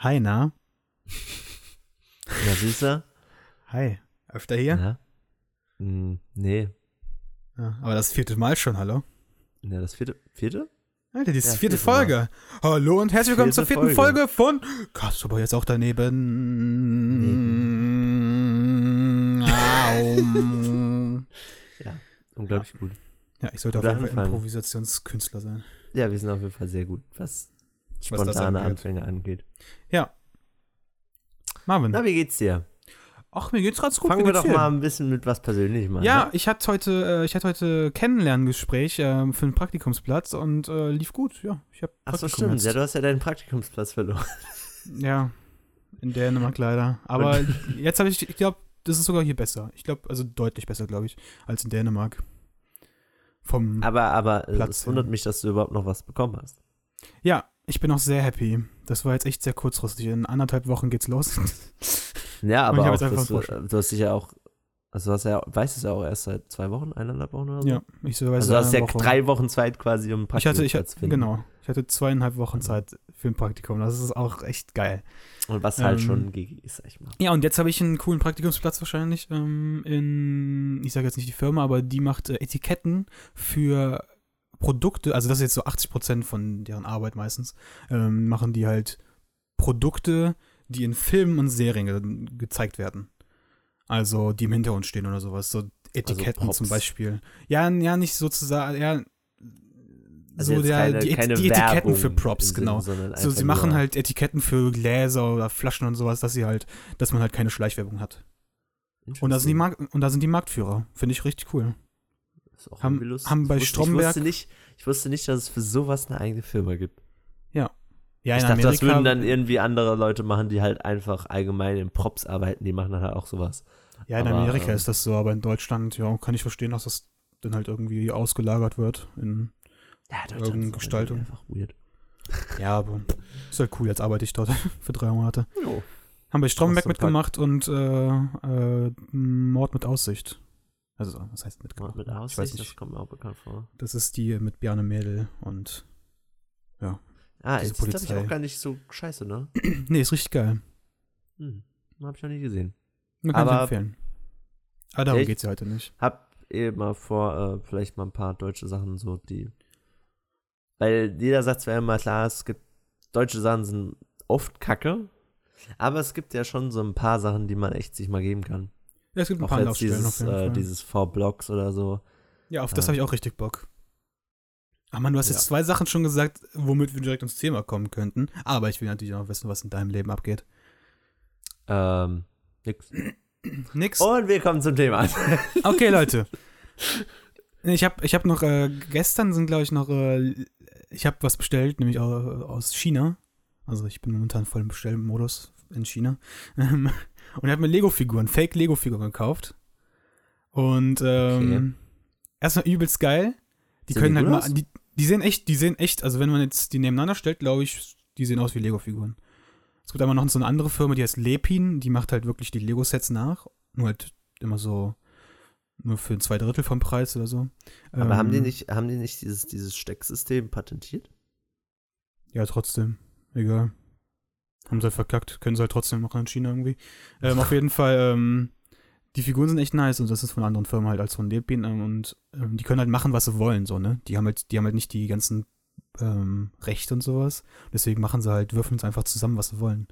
Hi, na? Ja, Süßer? Hi. Öfter hier? Ja. Hm, nee. Ja, aber das vierte Mal schon, hallo? Ja, das vierte. Vierte? Alter, die Ja, vierte vierte Mal. Folge. Hallo und herzlich willkommen zur Vierte vierten Folge, Folge. von Kasper jetzt auch daneben. Aum. Unglaublich gut. ja, ich sollte auf jeden Fall. Improvisationskünstler sein. Ja, wir sind auf jeden Fall sehr gut, was spontane. Anfänge angeht. Ja. Marvin. Na, wie geht's dir? Ach, mir geht's ganz gut. Fangen wir doch dir? mal ein bisschen mit was Persönlichem an. Ja, Ne? ich hatte heute, äh, ich hatte heute Kennenlerngespräch äh, für einen Praktikumsplatz und äh, lief gut. Ja, ich habe Ach so, stimmt. Ja, du hast ja deinen Praktikumsplatz verloren. Ja, in Dänemark leider. Aber jetzt habe ich, ich glaube, das ist sogar hier besser. Ich glaube, also deutlich besser, glaube ich, als in Dänemark. Vom. Aber, aber äh, Platz, es wundert mich, dass du überhaupt noch was bekommen hast. ja, ich bin auch sehr happy. Das war jetzt echt sehr kurzfristig. In anderthalb Wochen geht's los. Ja, aber auch, dass du, du hast dich ja auch, also du hast ja, weißt es ja auch erst seit zwei Wochen, eineinhalb Wochen oder so. ja, ich so Also du hast ja drei Wochen Zeit quasi, um einen Ich hatte, ich Praktikumsplatz zu hatte, finden. genau. Ich hatte zweieinhalb Wochen Zeit für ein Praktikum. Das ist auch echt geil. Und was halt Ähm, schon GG ist, sag ich mal. Ja, und jetzt habe ich einen coolen Praktikumsplatz wahrscheinlich ähm, in, ich sage jetzt nicht die Firma, aber die macht äh, Etiketten für Produkte, also das ist jetzt so 80 Prozent von deren Arbeit meistens, ähm, machen die halt Produkte, die in Filmen und Serien ge gezeigt werden. Also die im Hintergrund stehen oder sowas, so Etiketten Props. zum Beispiel. Ja, ja, nicht sozusagen, ja, Also so der, keine- die, keine die Etiketten Werbung für Props, genau. sondern So, sie machen halt Etiketten für Gläser oder Flaschen und sowas, dass sie halt, dass man halt keine Schleichwerbung hat. Und da sind die, Mark und da sind die Marktführer. Finde ich richtig cool. Ist auch haben- lustig. haben bei ich wusste, Stromberg- Ich wusste, nicht, ich wusste nicht, dass es für sowas eine eigene Firma gibt. Ja, ich in dachte, das Amerika, würden dann irgendwie andere Leute machen, die halt einfach allgemein in Props arbeiten. Die machen dann halt auch sowas. ja, in aber, Amerika ähm, ist das so, aber in Deutschland, ja, kann ich verstehen, dass das dann halt irgendwie ausgelagert wird. In, Ja, Irgendeine Gestaltung. einfach weird. ja, aber ist halt cool, jetzt arbeite ich dort für drei Monate. Jo. Haben bei Stromberg mitgemacht und äh, äh, Mord mit Aussicht. Also, was heißt mitgemacht? Mit ich weiß Aussicht, das nicht. kommt mir auch bekannt vor. Das ist die mit Bjarne Mädel und. Ah, Diese ist glaube ich auch gar nicht so scheiße, ne? nee, ist richtig geil. Hm. Hab ich noch nie gesehen. Man kann ich Aber- empfehlen. Aber darum Echt? geht's ja heute nicht. Hab eh mal vor, äh, vielleicht mal ein paar deutsche Sachen so, die. Weil jeder sagt zwar immer klar, es gibt deutsche Sachen sind oft kacke, aber es gibt ja schon so ein paar Sachen, die man echt sich mal geben kann. Ja, es gibt ein Auch paar Anlaufstellen auf dieses, jeden äh, Fall. dieses Four Blocks oder so. Ja, auf das Ja. habe ich auch richtig Bock. Ah Mann, du hast Ja. jetzt zwei Sachen schon gesagt, womit wir direkt ins Thema kommen könnten. Aber ich will natürlich auch wissen, was in deinem Leben abgeht. Ähm, nix. Nix. Und wir kommen zum Thema. Okay, Leute. Ich habe ich hab noch, äh, gestern sind, glaube ich, noch, äh, ich habe was bestellt, nämlich au- aus China. Also ich bin momentan voll im Bestellmodus in China. Ähm, Und er hat mir Lego-Figuren, Fake-Lego-Figuren gekauft. Und ähm, erstmal übelst geil. Die Sehen können die halt mal, die, die sehen echt, die sehen echt, also wenn man jetzt die nebeneinander stellt, glaube ich, die sehen aus wie Lego-Figuren. Es gibt aber noch so eine andere Firma, die heißt Lepin, die macht halt wirklich die Lego-Sets nach. Nur halt immer so, nur für zwei Drittel vom Preis oder so. Aber haben die Ähm, nicht, haben die nicht dieses, dieses Stecksystem patentiert? Ja, trotzdem. Egal. Haben sie halt verkackt. Können sie halt trotzdem machen in China irgendwie. Ähm, auf jeden Fall, ähm, die Figuren sind echt nice und das ist von anderen Firmen halt als von Lepin ähm, und ähm, die können halt machen, was sie wollen, so, ne? Die haben halt, die haben halt nicht die ganzen ähm, Rechte und sowas. Deswegen machen sie halt, würfeln es einfach zusammen, was sie wollen.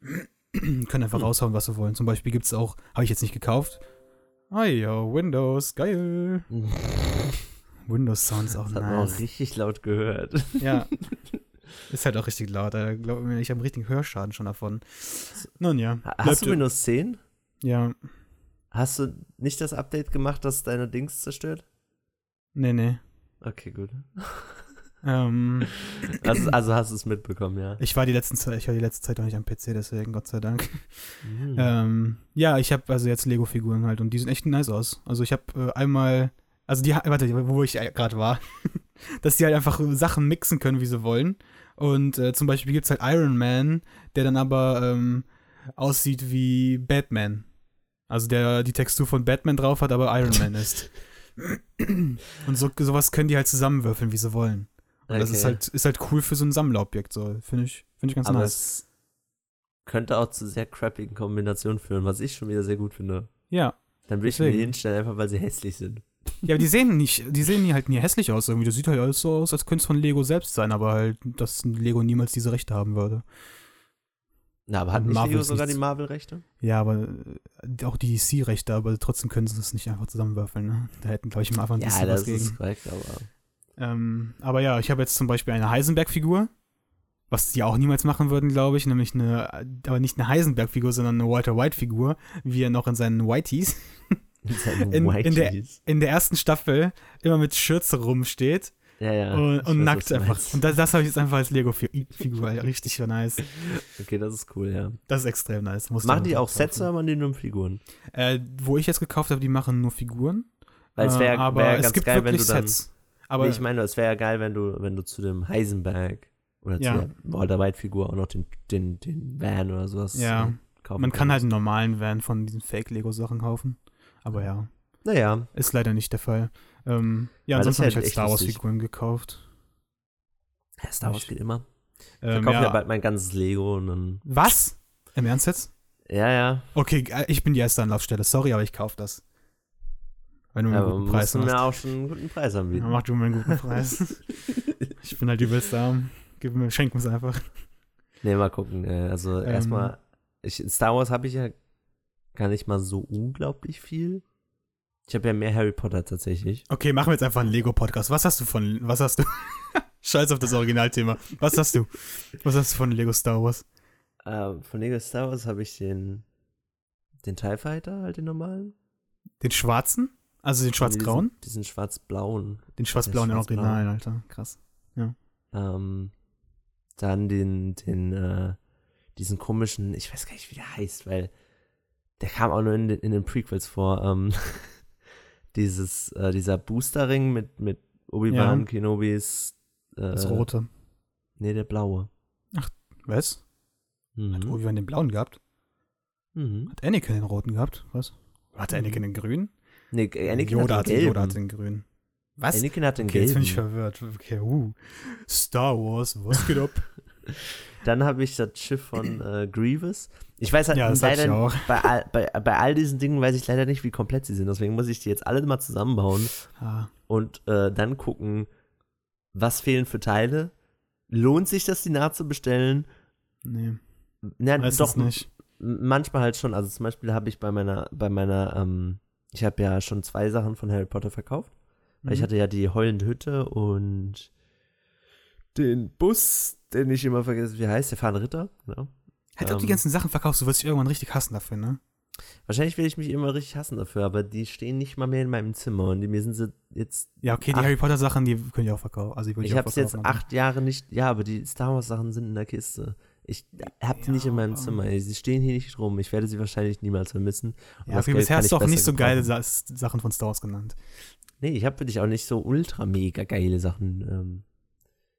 können einfach Hm. raushauen, was sie wollen. Zum Beispiel gibt es auch, habe ich jetzt nicht gekauft. Ah ja, Windows, geil. Windows Sounds auch Das hat man auch nice. richtig laut gehört. Ja. Ist halt auch richtig laut. Alter. Glaub mir, ich habe einen richtigen Hörschaden schon davon. Nun ja. Hast du Windows 10? Ja. Hast du nicht das Update gemacht, das deine Dings zerstört? Nee, nee. Okay, gut. Ähm, Also, also hast du es mitbekommen, ja. ich war die letzten Zeit, ich war die letzte Zeit auch nicht am PC, deswegen Gott sei Dank. Mhm. Ähm, ja, ich habe also jetzt Lego-Figuren halt und die sehen echt nice aus. Also ich habe äh, einmal, also die, warte, wo ich äh, gerade war, dass die halt einfach Sachen mixen können, wie sie wollen. Und äh, zum Beispiel gibt es halt Iron Man, der dann aber ähm, aussieht wie Batman. Also der die Textur von Batman drauf hat, aber Iron Man ist. Und so, sowas können die halt zusammenwürfeln, wie sie wollen. Und das ist Okay. halt, ist halt cool für so ein Sammlerobjekt, so. Finde ich, finde ich ganz Aber nice. es, könnte auch zu sehr crappigen Kombinationen führen, was ich schon wieder sehr gut finde. Ja. Dann will ich mir die hinstellen, einfach weil sie hässlich sind. Ja, aber die sehen nicht, die sehen halt nie hässlich aus irgendwie. Das sieht halt alles so aus, als könnte es von Lego selbst sein, aber halt, dass Lego niemals diese Rechte haben würde. Na, aber hat nicht Marvel Lego sogar die. Marvel-Rechte? Ja, aber äh, auch die DC-Rechte, aber trotzdem können sie das nicht einfach zusammenwürfeln, ne? Da hätten, glaube ich, am Anfang ein Ja, bisschen das was gegen. ist korrekt, aber. Ähm, aber ja, ich habe jetzt zum Beispiel eine Heisenberg-Figur, was die auch niemals machen würden, glaube ich, nämlich eine, aber nicht eine Heisenberg-Figur, sondern eine Walter White-Figur, wie er noch in seinen Whiteys In- in der- in der ersten Staffel immer mit Schürze rumsteht Ja, ja. und, und weiß, nackt du einfach. Und das, das habe ich jetzt einfach als Lego-Figur, richtig nice. Okay, das ist cool, ja. Das ist extrem nice. Musst du Machen die auch Sets oder machen die nur Figuren? Äh, wo ich jetzt gekauft habe, die machen nur Figuren. Weil es Äh, wäre wär es ganz gibt geil, wenn du dann. Sets. Aber nee, ich meine, es wäre ja geil, wenn du, wenn du zu dem Heisenberg oder Ja. zu der Walter White-Figur auch noch den, den, den Van oder sowas Ja. äh, kaufen man kann halt kannst. einen normalen Van von diesen Fake-Lego-Sachen kaufen. Aber ja, Naja, ist leider nicht der Fall. Ähm, ja, Weil ansonsten habe ich halt Star. Wars-Figuren gekauft. ja, Star Wars geht immer. Ich Ähm, verkaufe ja. bald mein ganzes Lego und dann. Was? Im Ernst jetzt? Ja, ja. Okay, äh, ich bin die erste Anlaufstelle. Sorry, aber ich kaufe das. Wenn du mir einen guten Preis musst du mir auch schon einen guten Preis anbieten. Ja, mach du mir einen guten Preis. ich bin halt übelst arm. Gib mir, schenk mir's einfach. Nee, mal gucken. äh, Also Ähm. erstmal, Star Wars habe ich ja gar nicht mal so unglaublich viel. Ich habe ja mehr Harry Potter tatsächlich. Okay, machen wir jetzt einfach einen Lego-Podcast. Was hast du von, was hast du? Scheiß auf das Originalthema. Was hast du? Was hast du von Lego Star Wars? Äh, von Lego Star Wars habe ich den, den TIE Fighter, halt den normalen. Den schwarzen? Also den schwarz-grauen? Diesen, diesen schwarz-blauen. Den schwarz-blauen, den schwarz-blauen. Originalen, Alter. Krass. Ähm, dann den, den, äh, diesen komischen, ich weiß gar nicht, wie der heißt, weil der kam auch nur in den, in den Prequels vor. Ähm, dieses, äh, dieser Boosterring mit, mit Obi-Wan Ja. Kenobis. Äh, Das rote. Nee, der blaue. Was? Hat Mhm. Obi-Wan den blauen gehabt? Mhm. Hat Anakin den roten gehabt? Was? Hat Mhm. Anakin den grünen? Nee, Anakin Yoda hat den gelben. Yoda hat den grünen. Was? Anakin hat den okay, jetzt bin gelben. ich verwirrt. Okay, uh. Star Wars, was geht ab? Dann habe ich das Schiff von äh, Grievous. Ich weiß halt ja, ich leider auch. bei, all, bei, bei all diesen Dingen weiß ich leider nicht, wie komplett sie sind. Deswegen muss ich die jetzt alle mal zusammenbauen Ah, und äh, dann gucken, was fehlen für Teile. Lohnt sich das, die nachzubestellen? nee, Na, weiß doch, nicht. manchmal halt schon. Also zum Beispiel habe ich bei meiner, bei meiner, ähm, ich habe ja schon zwei Sachen von Harry Potter verkauft. Weil ich Mhm. hatte ja die heulende Hütte und den Bus, den ich immer vergesse, wie heißt der fahrende Ritter? Ja. Hätte auch die ähm, ganzen Sachen verkaufst, du wirst dich irgendwann richtig hassen dafür, ne? Wahrscheinlich will ich mich immer richtig hassen dafür, aber die stehen nicht mal mehr in meinem Zimmer und die, mir sind sie jetzt. Ja, okay, die. Harry Potter Sachen, die können ich auch verkaufen. Also Ich ich, habe es jetzt acht Jahre nicht. Ja, aber die Star Wars Sachen sind in der Kiste. Ich habe die Ja, nicht in meinem Zimmer. Sie stehen hier nicht rum. Ich werde sie wahrscheinlich niemals vermissen. Und Ja, das okay, bisher hast du auch nicht so geile. Sa Sachen von Star Wars genannt. Nee, ich habe für dich auch nicht so ultra mega geile Sachen. Ähm,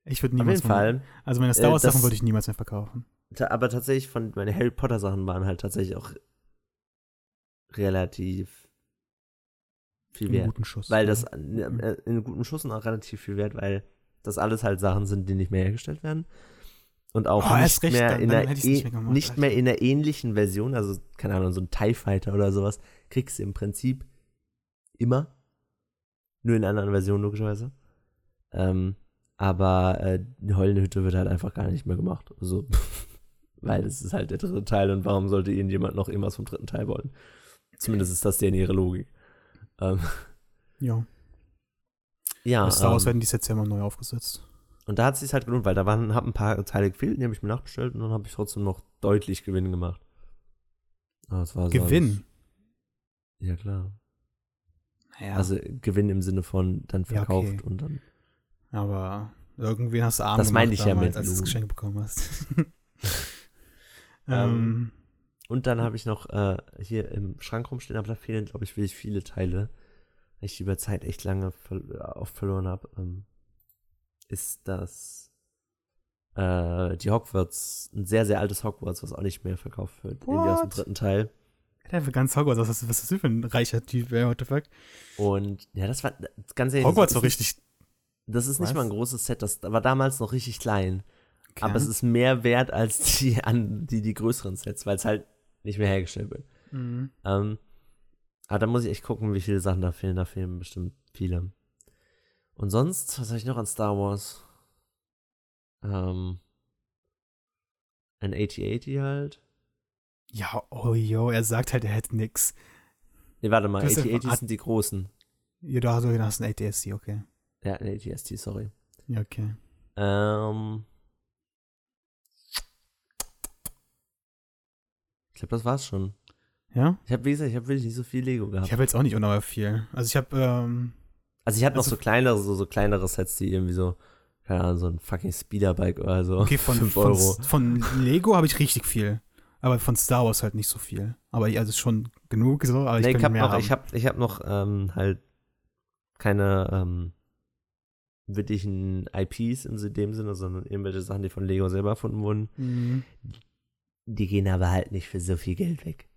Ich würde auf niemals. jeden Fall. Also meine Star Äh, Wars Sachen das- würde ich niemals mehr verkaufen. Aber tatsächlich von meine Harry Potter Sachen waren halt tatsächlich auch relativ viel wert. guten Schuss. Weil ja. das äh, in einem guten Schuss und auch relativ viel wert, weil das alles halt Sachen sind, die nicht mehr hergestellt werden. Und auch Oh, nicht, recht, mehr dann- in dann nicht eh- mehr gemacht, nicht mehr in einer ähnlichen Version, also keine Ahnung, so ein TIE Fighter oder sowas, kriegst du im Prinzip immer. Nur in einer anderen Version, logischerweise. Ähm, aber äh, die heulende Hütte wird halt einfach gar nicht mehr gemacht. Also, weil es ist halt der dritte Teil und warum sollte irgendjemand noch irgendwas vom dritten Teil wollen? Zumindest ist das deren ihre Logik. Ähm, Ja. ja, Bei Star Wars ähm, werden die Sets ja immer neu aufgesetzt. und da hat es sich halt gelohnt, weil da waren hab ein paar Teile gefehlt, die habe ich mir nachbestellt und dann habe ich trotzdem noch deutlich Gewinn gemacht. War so Gewinn. alles- Ja, klar. Ja. Also Gewinn im Sinne von dann Ja, verkauft okay. und dann. Aber irgendwen hast du arm Das meine ich ja damals, mit als du das. Geschenk bekommen hast. Ähm, ähm, Und dann habe ich noch äh, hier im Schrank rumstehen, aber da fehlen, glaube ich, wirklich viele Teile. Weil ich die über Zeit echt lange ver oft verloren habe. Ähm, ist das äh, die Hogwarts, ein sehr, sehr altes Hogwarts, was auch nicht mehr verkauft wird. Irgendwie aus dem What? dritten Teil. der für ganz Hogwarts, was ist, was ist das für ein reicher Typ, ey, what the fuck? Und ja, das war ganz ehrlich. Hogwarts war richtig, Das ist nicht Was? mal ein großes Set, das war damals noch richtig klein. Okay. Aber es ist mehr wert als die, an, die, die größeren Sets, weil es halt nicht mehr hergestellt wird. Mhm. Ähm, aber da muss ich echt gucken, wie viele Sachen da fehlen. Da fehlen bestimmt viele. Und sonst, was habe ich noch an Star Wars? Ähm, ein 8080 halt. Ja, oh jo, er sagt halt, er hätte nix. Nee, warte mal, Du hast ja- 8080 sind die großen. Ja, du hast, du hast ein ATSC, okay. Ja, ATST, sorry. Ja, okay. Ähm, ich glaube, das war's schon. Ja? Ich habe, wie gesagt, ich habe wirklich nicht so viel Lego gehabt. Ich habe jetzt auch nicht unnormal viel. Also ich habe, ähm, also ich hatte noch also- so kleinere, so, so kleinere Sets, die irgendwie so, keine Ahnung, so ein fucking Speederbike oder so. okay, von, 5 von, Euro. von Lego habe ich richtig viel. Aber von Star Wars halt nicht so viel. Aber also schon genug so, aber ich nee, ich könnte habe noch, haben. ich hab, ich hab noch ähm, halt keine ähm, wirklichen IPs in dem Sinne, sondern irgendwelche Sachen, die von Lego selber erfunden wurden. Mhm. Die gehen aber halt nicht für so viel Geld weg.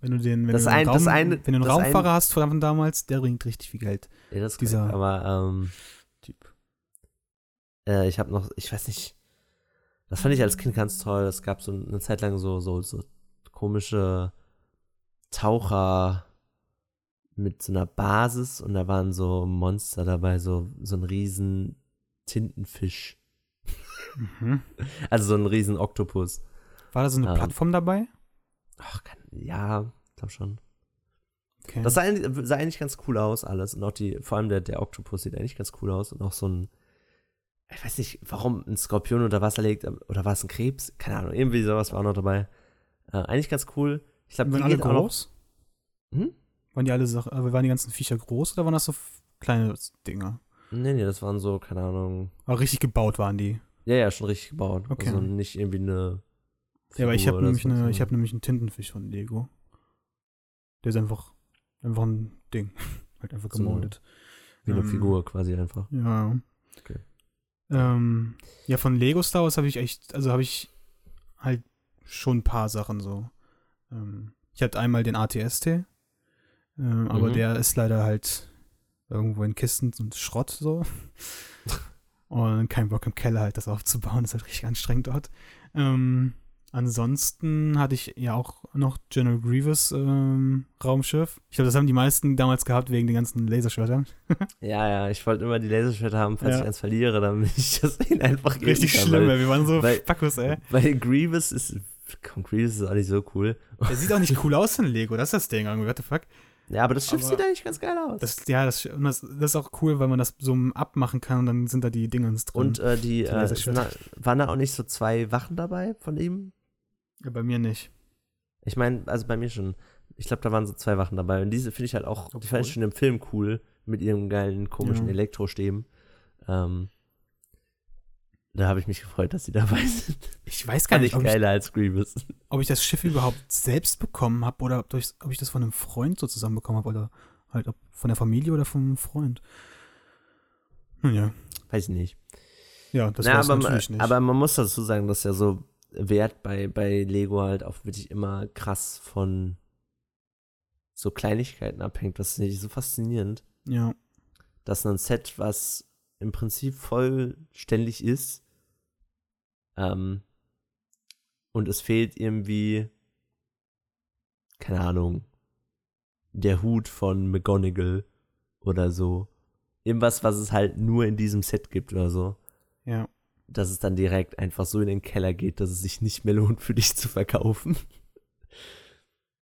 Wenn du den, wenn Das du einen ein- Raum, eine- wenn du einen Raumfahrer ein- hast von damals, der bringt richtig viel Geld. Ja, das Dieser- korrekt, aber ähm, Typ. Äh, ich habe noch, ich weiß nicht, das fand ich als Kind ganz toll. Es gab so eine Zeit lang so, so, so komische Taucher mit so einer Basis und da waren so Monster dabei, so, so ein riesen Tintenfisch. Mhm. Also so ein riesen Oktopus. War da so eine Ähm. Plattform dabei? Ach, kann, ja, glaub schon. Okay. Das sah, eigentlich- sah eigentlich ganz cool aus, alles. Und auch die, vor allem der, der Oktopus sieht eigentlich ganz cool aus. Und auch so ein, ich weiß nicht, warum ein Skorpion unter Wasser liegt, oder war es ein Krebs? Keine Ahnung, irgendwie sowas war auch noch dabei. Äh, eigentlich ganz cool. Ich glaube, die alle geht auch noch. groß? Hm? Waren die alle Sachen, äh, waren die ganzen Viecher groß oder waren das so kleine Dinger? Nee, nee, das waren so, keine Ahnung. Aber richtig gebaut waren die. Ja, ja, schon richtig gebaut. Okay. Also nicht irgendwie eine. Ja, aber ich Figur habe nämlich, so, eine, ich sondern- hab nämlich einen Tintenfisch von Lego. Der ist einfach, einfach ein Ding. halt einfach So gemoldet. Wie eine ähm, Figur quasi einfach. Ja. Okay. Ähm, ja, von Lego Star Wars habe ich echt, also habe ich halt schon ein paar Sachen so. Ähm, ich hatte einmal den ATST, ähm, aber Mhm. der ist leider halt irgendwo in Kisten und Schrott so. und kein Bock im Keller halt das aufzubauen, ist halt richtig anstrengend dort. Ähm, ansonsten hatte ich ja auch noch General Grievous ähm, Raumschiff. Ich glaube, das haben die meisten damals gehabt wegen den ganzen Laserschwertern. Ja, ja, ich wollte immer die Laserschwerter haben, falls Ja. ich eins verliere, damit ich das ihnen einfach Richtig kann, schlimm, weil- wir waren so weil- ey. Weil Grievous ist. Komm, Grievous ist auch nicht so cool. Der sieht auch nicht cool aus in Lego, das ist das Ding irgendwie, what the fuck. Ja, aber das Schiff Aber- sieht eigentlich ganz geil aus. Das, ja, das, das, das ist auch cool, weil man das so abmachen kann und dann sind da die Dingens drin. Und äh, die, Die äh, waren da auch nicht so zwei Wachen dabei von ihm? ja, bei mir nicht. Ich meine, also bei mir schon. Ich glaube, da waren so zwei Wachen dabei. Und diese finde ich halt auch, die fand ich Obwohl- schon im Film cool, mit ihren geilen, komischen Ja. Elektrostäben. Ähm, da habe ich mich gefreut, dass sie dabei sind. Ich weiß gar nicht, ich ob ich, als Grievous. ob ich das Schiff überhaupt selbst bekommen habe oder ob, ich, ob ich das von einem Freund so zusammen bekommen habe oder halt ob von der Familie oder vom Freund. Hm, ja, Weiß ich nicht. ja, das Na, es aber, natürlich nicht. aber man muss dazu sagen, dass ja so Wert bei, bei Lego halt auch wirklich immer krass von so Kleinigkeiten abhängt. Das finde ich so faszinierend. ja, dass ein Set, was im Prinzip vollständig ist, ähm, und es fehlt irgendwie, keine Ahnung, der Hut von McGonagall oder so. Irgendwas, was es halt nur in diesem Set gibt oder so. ja. Dass es dann direkt einfach so in den Keller geht, dass es sich nicht mehr lohnt, für dich zu verkaufen.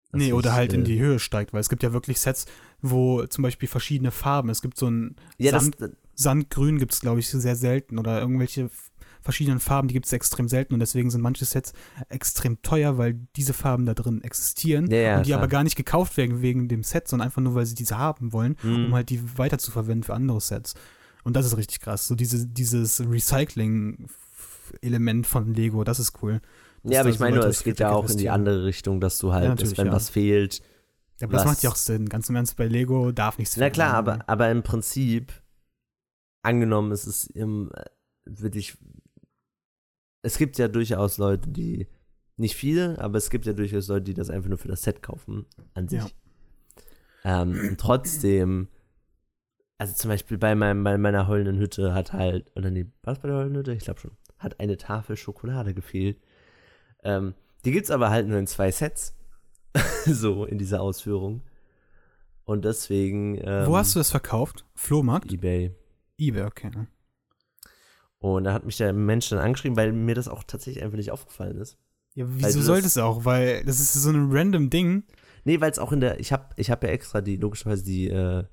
Das Nee, oder halt in äh, die Höhe steigt, weil es gibt ja wirklich Sets, wo zum Beispiel verschiedene Farben, es gibt so ein Ja, das, Sand, Sandgrün gibt es, glaube ich, sehr selten oder irgendwelche verschiedenen Farben, die gibt es extrem selten und deswegen sind manche Sets extrem teuer, weil diese Farben da drin existieren Ja, ja, und die klar. aber gar nicht gekauft werden wegen dem Set, sondern einfach nur, weil sie diese haben wollen, Mhm. um halt die weiter zu verwenden für andere Sets. Und das ist richtig krass. So diese, dieses Recycling-Element von Lego, das ist cool. ja, aber ich meine nur, es geht ja auch in die andere Richtung, dass du halt, Ja, dass, wenn ja. was fehlt, Ja, aber das was- macht ja auch Sinn. Ganz im Ernst, bei Lego darf nichts Na fehlen. klar, aber, aber im Prinzip, angenommen, es ist im, äh, wirklich, es gibt ja durchaus Leute, die, nicht viele, aber es gibt ja durchaus Leute, die das einfach nur für das Set kaufen, an sich. Ja. Ähm, und trotzdem, also zum Beispiel bei, meinem, bei meiner heulenden Hütte hat halt, oder nee, war es bei der heulenden Hütte? Ich glaube schon. hat eine Tafel Schokolade gefehlt. Ähm, die gibt's aber halt nur in zwei Sets. so in dieser Ausführung. Und deswegen. Ähm, Wo hast du das verkauft? Flohmarkt? eBay. eBay, okay. Und da hat mich der Mensch dann angeschrieben, weil mir das auch tatsächlich einfach nicht aufgefallen ist. Ja, wieso du soll das- das auch? Weil das ist so ein random Ding. Nee, weil es auch in der, ich habe ich hab ja extra die, logischerweise die, äh,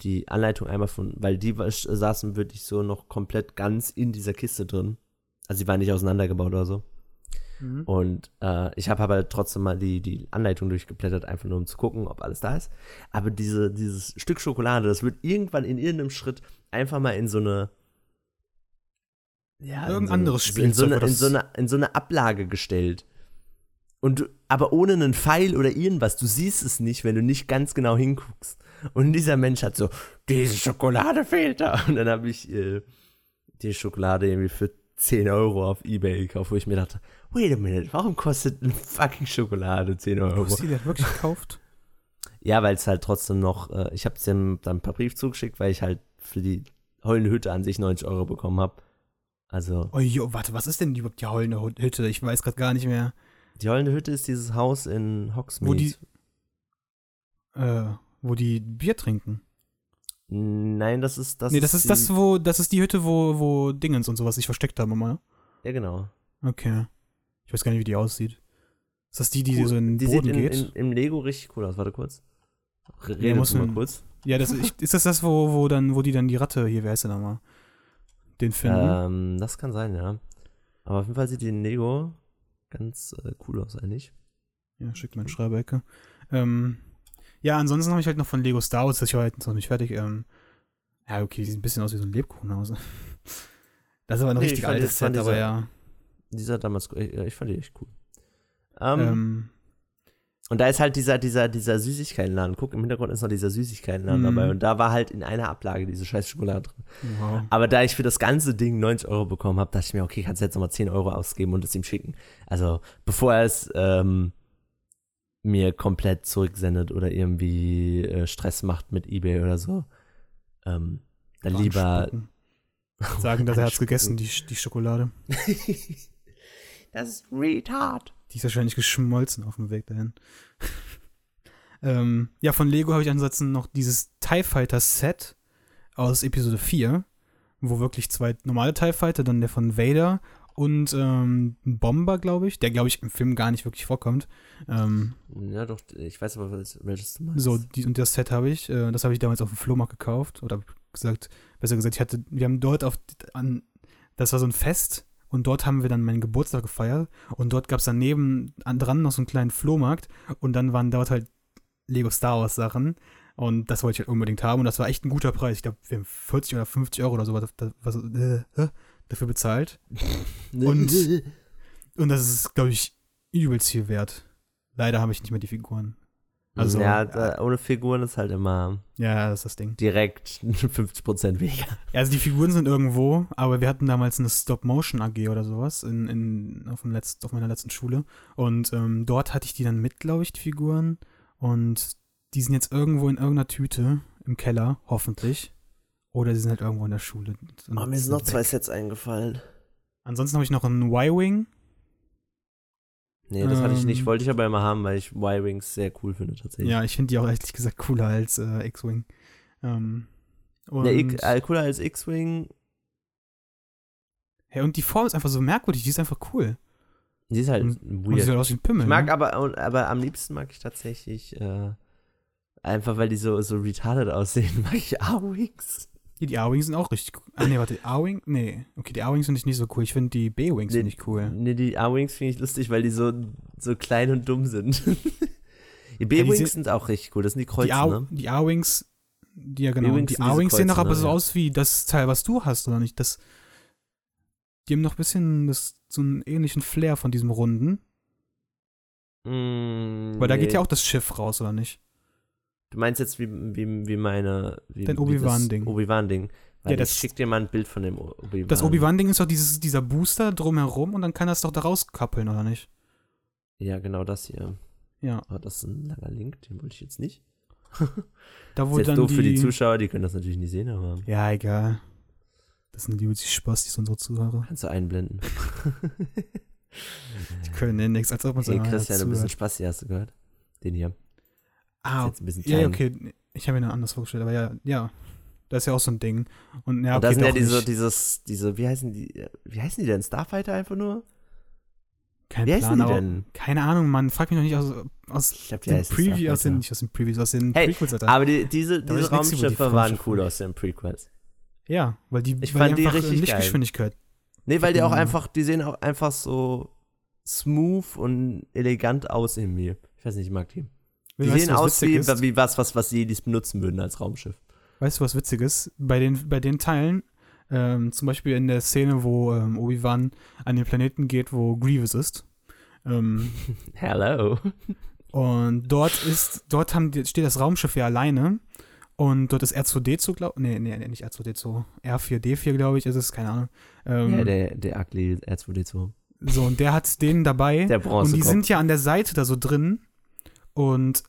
die Anleitung einmal von, weil die saßen wirklich so noch komplett ganz in dieser Kiste drin. Also die waren nicht auseinandergebaut oder so. Und äh, ich habe aber trotzdem mal die, die Anleitung durchgeblättert, einfach nur um zu gucken, ob alles da ist. Aber diese, dieses Stück Schokolade, das wird irgendwann in irgendeinem Schritt einfach mal in so eine. Ja, Irgendein in so, anderes in so, eine, in, so eine, in so eine Ablage gestellt. Und du, aber ohne einen Pfeil oder irgendwas. Du siehst es nicht, wenn du nicht ganz genau hinguckst. Und dieser Mensch hat so, diese Schokolade fehlt da. Und dann habe ich äh, die Schokolade irgendwie für 10 Euro auf Ebay gekauft, wo ich mir dachte, wait a minute, warum kostet eine fucking Schokolade 10 Euro? Hast du die wirklich gekauft? Ja, weil es halt trotzdem noch, äh, ich habe dem dann ein paar Brief zugeschickt, weil ich halt für die heulende Hütte an sich 90 Euro bekommen habe. Also, Oh jo, warte, was ist denn überhaupt die heulende Hütte? Ich weiß gerade gar nicht mehr. die heulende Hütte ist dieses Haus in Hogsmeade. Wo die- Äh, wo die Bier trinken. Nein, das ist das. nee, das ist die, das, wo, das ist die Hütte, wo, wo Dingens und sowas sich versteckt haben immer. Ja, genau. Okay. Ich weiß gar nicht, wie die aussieht. Ist das die, die Cool. so in den Die Boden in, geht? in, im Lego richtig cool aus. Warte kurz. Redet muss du mal kurz. ja, das, ich, ist das das, wo, wo dann, wo die dann die Ratte, hier, wer heißt der nochmal? Den finden? Ähm, das kann sein, ja. Aber auf jeden Fall sieht die in Lego ganz äh, cool aus eigentlich. Ja, schickt meine Schreibeecke. Ähm, ja, ansonsten habe ich halt noch von Lego Star Wars, das ist ja heute noch nicht fertig. Ähm, ja, okay, die sieht ein bisschen aus wie so ein Lebkuchenhaus. Das ist aber ein Nee, ich richtig altes Set, aber dieser- ja. Dieser damals, ich, ich fand die echt cool. Ähm, Ähm, Und da ist halt dieser, dieser, dieser Süßigkeitenladen. Guck, im Hintergrund ist noch dieser Süßigkeitenladen Mhm. dabei. Und da war halt in einer Ablage diese scheiß Schokolade drin. wow. Aber da ich für das ganze Ding 90 Euro bekommen habe, dachte ich mir, okay, kannst du jetzt nochmal 10 Euro ausgeben und es ihm schicken. Also, bevor er es ähm, mir komplett zurücksendet oder irgendwie äh, Stress macht mit Ebay oder so, ähm, dann lieber. Anspucken. Sagen, dass er hat's gegessen, die, die Schokolade. das ist retard. Die ist wahrscheinlich geschmolzen auf dem Weg dahin. ähm, ja, von Lego habe ich ansonsten noch dieses TIE Fighter Set aus Episode 4, wo wirklich zwei normale TIE Fighter, dann der von Vader und ähm, ein Bomber, glaube ich, der, glaube ich, im Film gar nicht wirklich vorkommt. Ähm, Ja, doch, ich weiß aber, was- welches du meinst. so, die, und das Set habe ich, äh, das habe ich damals auf dem Flohmarkt gekauft. Oder gesagt, besser gesagt, ich hatte, wir haben dort auf, an, das war so ein Fest und dort haben wir dann meinen Geburtstag gefeiert. Und dort gab es daneben an, dran noch so einen kleinen Flohmarkt. Und dann waren dort halt Lego Star Wars Sachen. Und das wollte ich halt unbedingt haben. Und das war echt ein guter Preis. Ich glaube, wir haben 40 oder 50 Euro oder so was, was, äh, dafür bezahlt. Und- und das ist, glaube ich, übelst viel wert. Leider habe ich nicht mehr die Figuren. Also, ja, da, ohne Figuren ist halt immer Ja, das ist das Ding. direkt 50% weniger. Ja, also die Figuren sind irgendwo, aber wir hatten damals eine Stop-Motion AG oder sowas in, in, auf, dem Letzt, auf meiner letzten Schule. Und ähm, dort hatte ich die dann mit, glaube ich, die Figuren. Und die sind jetzt irgendwo in irgendeiner Tüte im Keller, hoffentlich. Oder sie sind halt irgendwo in der Schule. Oh, mir sind noch zwei Sets eingefallen. Ansonsten habe ich noch einen Y-Wing. Nee, das hatte ich nicht. Ähm. Wollte ich aber immer haben, weil ich Y-Wings sehr cool finde tatsächlich. Ja, ich finde die auch ehrlich gesagt cooler als äh, X-Wing. Ähm, und, X, äh, cooler als X-Wing. ja, und die Form ist einfach so merkwürdig, die ist einfach cool. Die ist halt Und- Und die weird. sieht halt aus wie ein Pimmel. Ich mag ne? aber, aber am liebsten mag ich tatsächlich, äh, einfach weil die so, so retarded aussehen, mag ich A-Wings. Ja, die A-Wings sind auch richtig cool. Ah, nee, warte, A-Wing? Nee. Okay, die A-Wings finde ich nicht so cool. Ich finde die B-Wings Nee, finde ich cool. Nee, die A-Wings finde ich lustig, weil die so, so klein und dumm sind. die B-Wings sind- sind auch richtig cool. Das sind die Kreuze, die ne? die A-Wings, die, ja genau, die A-Wings sehen doch aber ne? so Ja. aus wie das Teil, was du hast, oder nicht? Das, die haben noch ein bisschen das, so einen ähnlichen Flair von diesem Runden. Mm, Weil da geht nee. ja auch das Schiff raus, oder nicht? Du meinst jetzt wie, wie, wie meine. Wie, Dein Obi-Wan-Ding. Obi-Wan-Ding. Weil Ja, das- ich schick dir mal ein Bild von dem Obi-Wan. Das Obi-Wan-Ding ist doch dieses, dieser Booster drumherum und dann kann das doch da rauskappeln, oder nicht? Ja, genau das hier. Ja. Oh, das ist ein langer Link, den wollte ich jetzt nicht. Da Ist wo jetzt dann doof die, für die Zuschauer, die können das natürlich nicht sehen, aber. Ja, egal. Das sind die Spaß, die unsere Zuhörer. Kannst du einblenden. Die können ja nichts, als ob man so Hey Christian, ein bisschen. Spaß hier, hast du gehört? Den hier. Ah, Ist jetzt ein bisschen ja, okay. Ich habe mir noch anders vorgestellt, aber ja, ja. Das ist ja auch so ein Ding. Und ja, Und okay, da sind ja diese, nicht. dieses, diese, wie heißen die, äh, wie heißen die denn? Starfighter einfach nur? Kein Wie Plan, die denn? keine Ahnung, man. Frag mich noch nicht aus, aus Ich glaube, die den heißen Preview, aus den, nicht aus den Previews, aus den Hey, Prequels, Alter. Aber die, diese, Da diese über die Raumschiffe waren Raumschiffe. cool aus den Prequels. ja, weil die, Ich weil fand die richtig geil. Lichtgeschwindigkeit. Nee, weil die auch einfach, die sehen auch einfach so smooth und elegant aus irgendwie. Ich weiß nicht, ich mag die. Die Weißt sehen du, aus wie, wie was, was, was Jedis benutzen würden als Raumschiff. Weißt du, was witzig ist? Bei den, bei den Teilen, ähm, zum Beispiel in der Szene, wo ähm, Obi-Wan an den Planeten geht, wo Grievous ist. Ähm, Hello. und dort ist, dort haben die, steht das Raumschiff ja alleine. Und dort ist R2D2, glaube nee, nee, nee, nicht R2D2, R4D4, glaube ich, ist es, keine Ahnung. Ähm, ja, der, der ugly R2D2. so, und der hat den dabei. Der und die Bronze. sind ja an der Seite da so drin. Und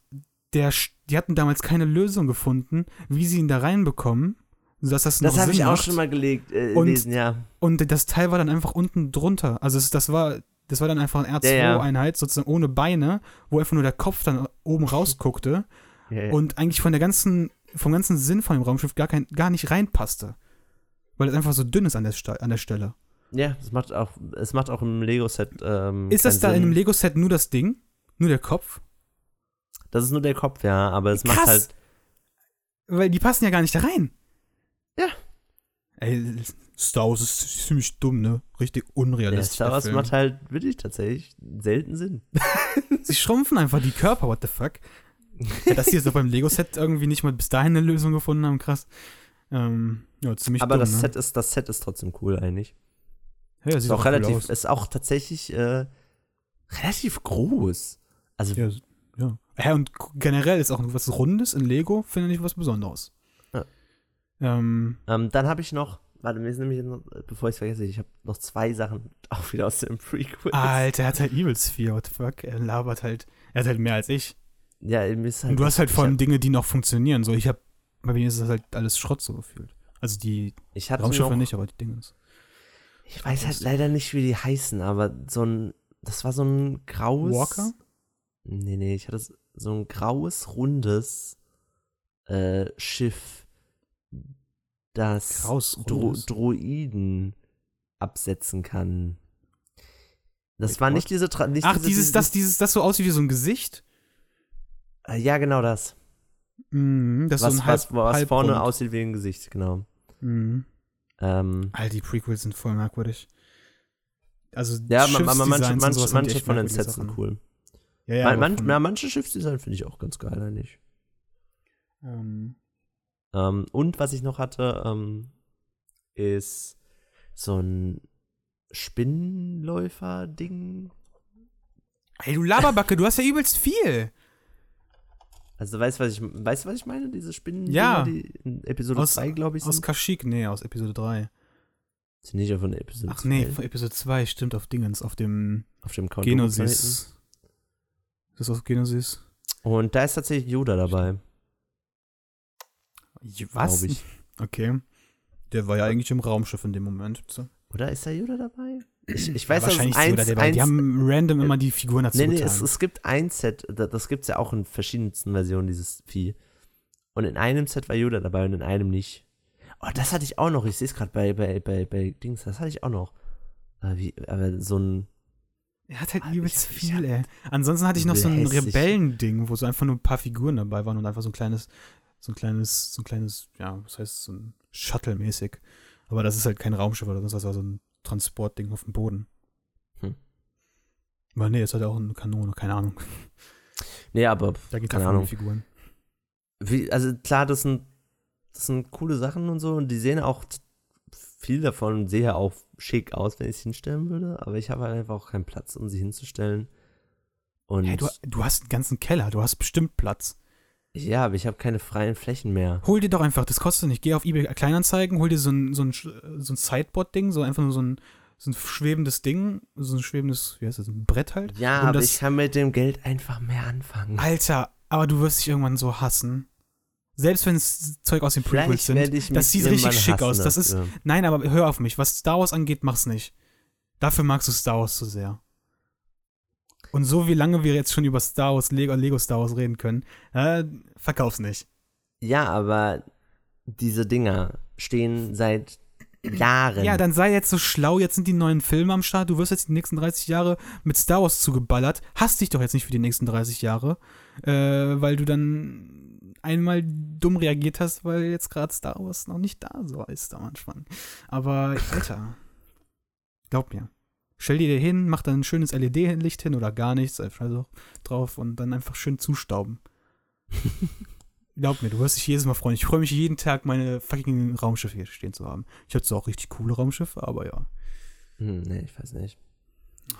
der, die hatten damals keine Lösung gefunden, wie sie ihn da reinbekommen, sodass das noch Das habe ich auch macht. schon mal gelegt, äh, Und- gelesen, ja. Und das Teil war dann einfach unten drunter. Also es, das war das war dann einfach eine Ja, ja. R2-Einheit, sozusagen ohne Beine, wo einfach nur der Kopf dann oben rausguckte ja, ja. und eigentlich von der ganzen, vom ganzen Sinn von dem Raumschiff gar, kein, gar nicht reinpasste. Weil es einfach so dünn ist an der, an der Stelle. ja, es macht auch, es macht auch im Lego-Set. Ähm, Ist das da in Sinn. einem Lego-Set nur das Ding? Nur der Kopf? Das ist nur der Kopf, ja, aber es macht halt. Weil die passen ja gar nicht da rein. Ja. Ey, Star Wars ist ziemlich dumm, ne? Richtig unrealistisch. Star der Wars macht halt wirklich tatsächlich selten Sinn. Sie schrumpfen einfach die Körper, what the fuck? Ja, dass die jetzt auch beim Lego-Set irgendwie nicht mal bis dahin eine Lösung gefunden haben, krass. Ähm, ja, ziemlich aber dumm, das ne? Set ist, das Set ist trotzdem cool eigentlich. ja, sieht Ist auch cool relativ, aus. ist auch tatsächlich äh, relativ groß. Also Ja, ja. ja, und generell ist auch was Rundes in Lego, finde ich was Besonderes. Ja. Ähm, Ähm, dann habe ich noch, warte, mir ist nämlich, noch, bevor ich es vergesse, ich habe noch zwei Sachen auch wieder aus dem Prequel. Alter, er hat halt Evil Sphere, what the fuck? Er labert halt, er hat halt mehr als ich. Ja, mir ist halt. Und du hast halt vor allem Dinge, die noch funktionieren. So, ich hab, bei mir ist das halt alles Schrott so gefühlt. Also die Ich Raumschiffe noch, nicht, aber die Dinge. ist- ich weiß halt leider nicht, wie die heißen, aber so ein, das war so ein graues. Walker? Nee, nee, ich hatte so ein graues, rundes äh, Schiff, das Graues, Dro? Droiden absetzen kann. Das Wait, war nicht diese. Tra nicht Ach, diese, dieses, diese, das, dieses, das so aussieht wie so ein Gesicht? Äh, Ja, genau das. Mhm, das was so ein halb, was, was vorne aussieht wie ein Gesicht, genau. Mhm. Ähm, All die Prequels sind voll merkwürdig. Also ja, ma, ma, manche, Schiffsdesigns und manche, die manche von den Sets sind cool. Ja, ja, Man, man, ja, manche Schiffsdesign finde ich auch ganz geil eigentlich. ähm, Ähm, und was ich noch hatte, ähm, ist so ein Spinnenläufer-Ding. Ey, du Laberbacke, du hast ja übelst viel. Also weißt du, was ich, weißt, was ich meine? Diese Spinnen, Ja. die in Episode Aus- 2, glaube ich, Aus sind. Kashyyyk, nee, aus Episode 3. Sind nicht von Episode Ach nee, 2. von Episode 2, stimmt, auf Dingens, auf dem Auf dem Genesis. Ist das aus Genesis? Und da ist tatsächlich Yoda dabei, Was? glaube ich. Okay. Der war ja eigentlich im Raumschiff in dem Moment. So. Oder ist da Yoda dabei? Ich, ich Ja, weiß, dass es wahrscheinlich ist eins, dabei. Die haben random immer die Figuren dazu Nee, nee, es, es gibt ein Set, da- das gibt es ja auch in verschiedensten Versionen, dieses Vieh. Und in einem Set war Yoda dabei und in einem nicht. Oh, das hatte ich auch noch. Ich sehe es gerade bei, bei, bei, bei Dings, das hatte ich auch noch. Aber, wie, aber so ein. Er hat halt Ah, übelst ich- ich viel, ey. Ansonsten hatte ich noch so ein. Rebellending, wo so einfach nur ein paar Figuren dabei waren und einfach so ein kleines, so ein kleines, so ein kleines, ja, was heißt so ein Shuttle-mäßig. Aber das ist halt kein Raumschiff oder sonst was, also ein Transportding auf dem Boden. Hm. Aber nee, jetzt hat er auch eine Kanone, keine Ahnung. Nee, aber Da geht Keine Ahnung. Figuren. wie, also klar, das sind, das sind coole Sachen und so und die sehen auch viel davon sehe auch schick aus, wenn ich es hinstellen würde, aber ich habe halt einfach auch keinen Platz, um sie hinzustellen. Und Hey, du, du hast einen ganzen Keller, du hast bestimmt Platz. ja, aber ich habe keine freien Flächen mehr. Hol dir doch einfach, das kostet nicht. Geh auf eBay Kleinanzeigen, hol dir so ein, so ein, so ein Sideboard-Ding, so einfach nur so ein, so ein schwebendes Ding, so ein schwebendes, wie heißt das, ein Brett halt. Ja, aber das- ich kann mit dem Geld einfach mehr anfangen. Alter, aber du wirst dich irgendwann so hassen. Selbst wenn es Zeug aus den Prequels sind, das sieht richtig schick aus. Das ist, dafür. nein, aber hör auf mich. Was Star Wars angeht, mach's nicht. Dafür magst du Star Wars zu sehr. Und so wie lange wir jetzt schon über Star Wars, Lego, Lego Star Wars reden können, äh, verkauf's nicht. Ja, aber diese Dinger stehen seit Jahren. Ja, dann sei jetzt so schlau, jetzt sind die neuen Filme am Start, du wirst jetzt die nächsten 30 Jahre mit Star Wars zugeballert, hast dich doch jetzt nicht für die nächsten 30 Jahre, äh, weil du dann einmal dumm reagiert hast, weil jetzt gerade Star Wars noch nicht da so ist am Anfang. Aber, Alter, glaub mir. Stell dir hin, mach dann ein schönes LED-Licht hin oder gar nichts, einfach so drauf und dann einfach schön zustauben. Glaub mir, du wirst dich jedes Mal freuen. Ich freue mich jeden Tag, meine fucking Raumschiffe hier stehen zu haben. Ich hatte zwar auch richtig coole Raumschiffe, aber ja. Hm, nee, ich weiß nicht.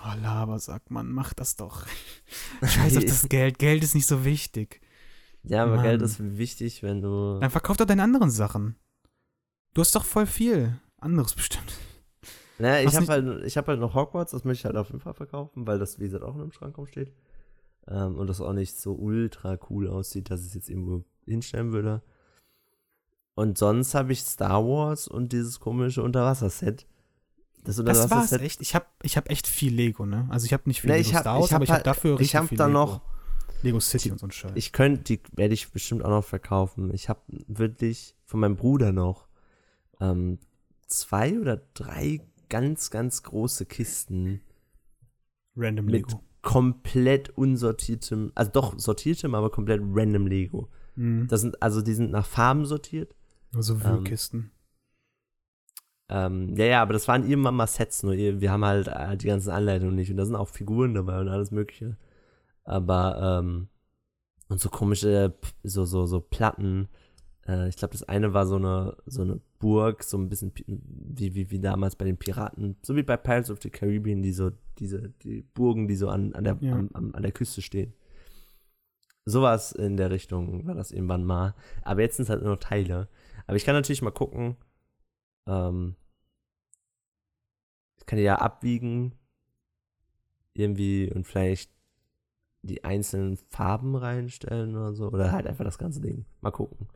Oh, Laber, sagt man, mach das doch. Scheiß auf das Geld. Geld ist nicht so wichtig. Ja, aber Mann. Geld ist wichtig, wenn du. Dann verkauf doch deine anderen Sachen. Du hast doch voll viel. Anderes bestimmt. Naja, ich habe halt, ich hab halt noch Hogwarts, das möchte ich halt auf jeden Fall verkaufen, weil das, wie gesagt, auch in einem Schrank rumsteht. Ähm, und das auch nicht so ultra cool aussieht, dass ich es jetzt irgendwo hinstellen würde. Und sonst habe ich Star Wars und dieses komische Unterwasserset. Das Das war's echt. Ich hab, ich hab echt viel Lego, ne? Also ich hab nicht viel Nee, Lego ich hab- Star Wars, ich hab aber ich hab halt- dafür richtig ich habe viel da Lego. noch, Lego City und so ein Scheiß. ich könnte, die werde ich bestimmt auch noch verkaufen. Ich habe wirklich von meinem Bruder noch ähm, zwei oder drei ganz, ganz große Kisten Random mit Lego. komplett unsortiertem, also doch sortiertem, aber komplett random Lego. Mhm. Das sind, also die sind nach Farben sortiert. Also ähm, Wühlkisten. Ähm, ja, ja, aber das waren irgendwann mal Sets, nur wir haben halt äh, die ganzen Anleitungen nicht und da sind auch Figuren dabei und alles mögliche. Aber, ähm, und so komische, so, so, so Platten. Äh, ich glaube, das eine war so eine, so eine Burg, so ein bisschen wie, wie, wie damals bei den Piraten, so wie bei Pirates of the Caribbean, die so, diese, die Burgen, die so an, an, der, Ja. am, an der Küste stehen. Sowas in der Richtung war das irgendwann mal. Aber jetzt sind es halt nur Teile. Aber ich kann natürlich mal gucken. Ähm, ich kann die ja abwiegen. Irgendwie und vielleicht die einzelnen Farben reinstellen oder so. Oder halt einfach das ganze Ding. Mal gucken.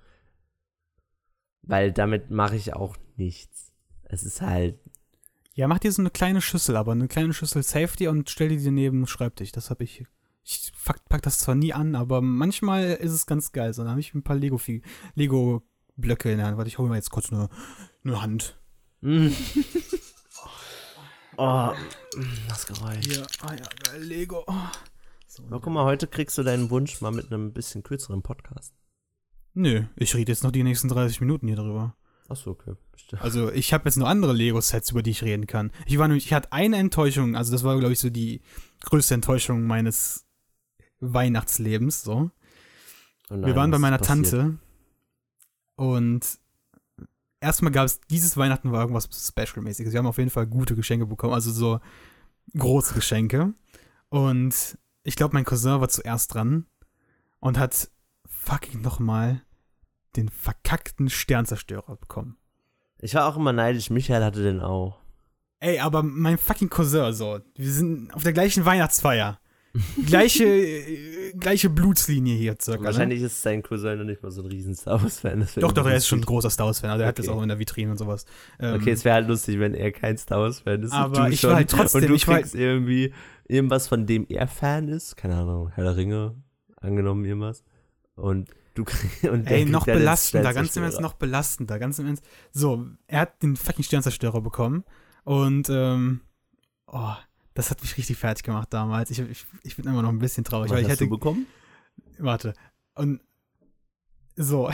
Weil damit mache ich auch nichts. Es ist halt. Ja, mach dir so eine kleine Schüssel, aber eine kleine Schüssel Safety und stell die dir neben Schreibtisch. Das habe ich. Ich pack das zwar nie an, aber manchmal ist es ganz geil. So, dann habe ich ein paar Lego Lego Blöcke in der Hand. Warte, ich hole mir jetzt kurz eine, eine Hand. Mm. oh, das Geräusch. Hier, ah ja, Lego. Oh. So, Aber guck mal, heute kriegst du deinen Wunsch mal mit einem bisschen kürzeren Podcast. Nö, ich rede jetzt noch die nächsten 30 Minuten hier drüber. Achso, okay. Bestimmt. Also, ich habe jetzt nur andere Lego-Sets, über die ich reden kann. Ich war nämlich, ich hatte eine Enttäuschung, also das war, glaube ich, so die größte Enttäuschung meines Weihnachtslebens, so. Oh nein, Wir waren bei meiner passiert? Tante und erstmal gab es, dieses Weihnachten war irgendwas Special-mäßiges. Wir haben auf jeden Fall gute Geschenke bekommen, also so große Geschenke. Und ich glaube, mein Cousin war zuerst dran und hat fucking nochmal den verkackten Sternzerstörer bekommen. Ich war auch immer neidisch, Michael hatte den auch. Ey, aber mein fucking Cousin, so, wir sind auf der gleichen Weihnachtsfeier. Gleiche, äh, gleiche Blutslinie hier circa. Wahrscheinlich ist sein Cousin noch nicht mal so ein riesen Star Wars-Fan. Ne? Doch, doch, er ist schon ein großer Star Wars-Fan. Also er hat das auch in der Vitrine und sowas. Ähm, Okay, es wäre halt lustig, wenn er kein Star Wars-Fan ist. Aber ich war halt trotzdem- Und du ich war- kriegst irgendwie irgendwas, von dem er Fan ist. Keine Ahnung, Herr der Ringe, angenommen irgendwas. Und du kriegst. Und Ey, noch belastender, ganz im Ernst noch belastender, ganz im Ernst. So, er hat den fucking Sternzerstörer bekommen und, ähm, oh, das hat mich richtig fertig gemacht damals. Ich, ich, ich bin immer noch ein bisschen traurig, Was weil ich hast hätte, du bekommen? warte, und, so.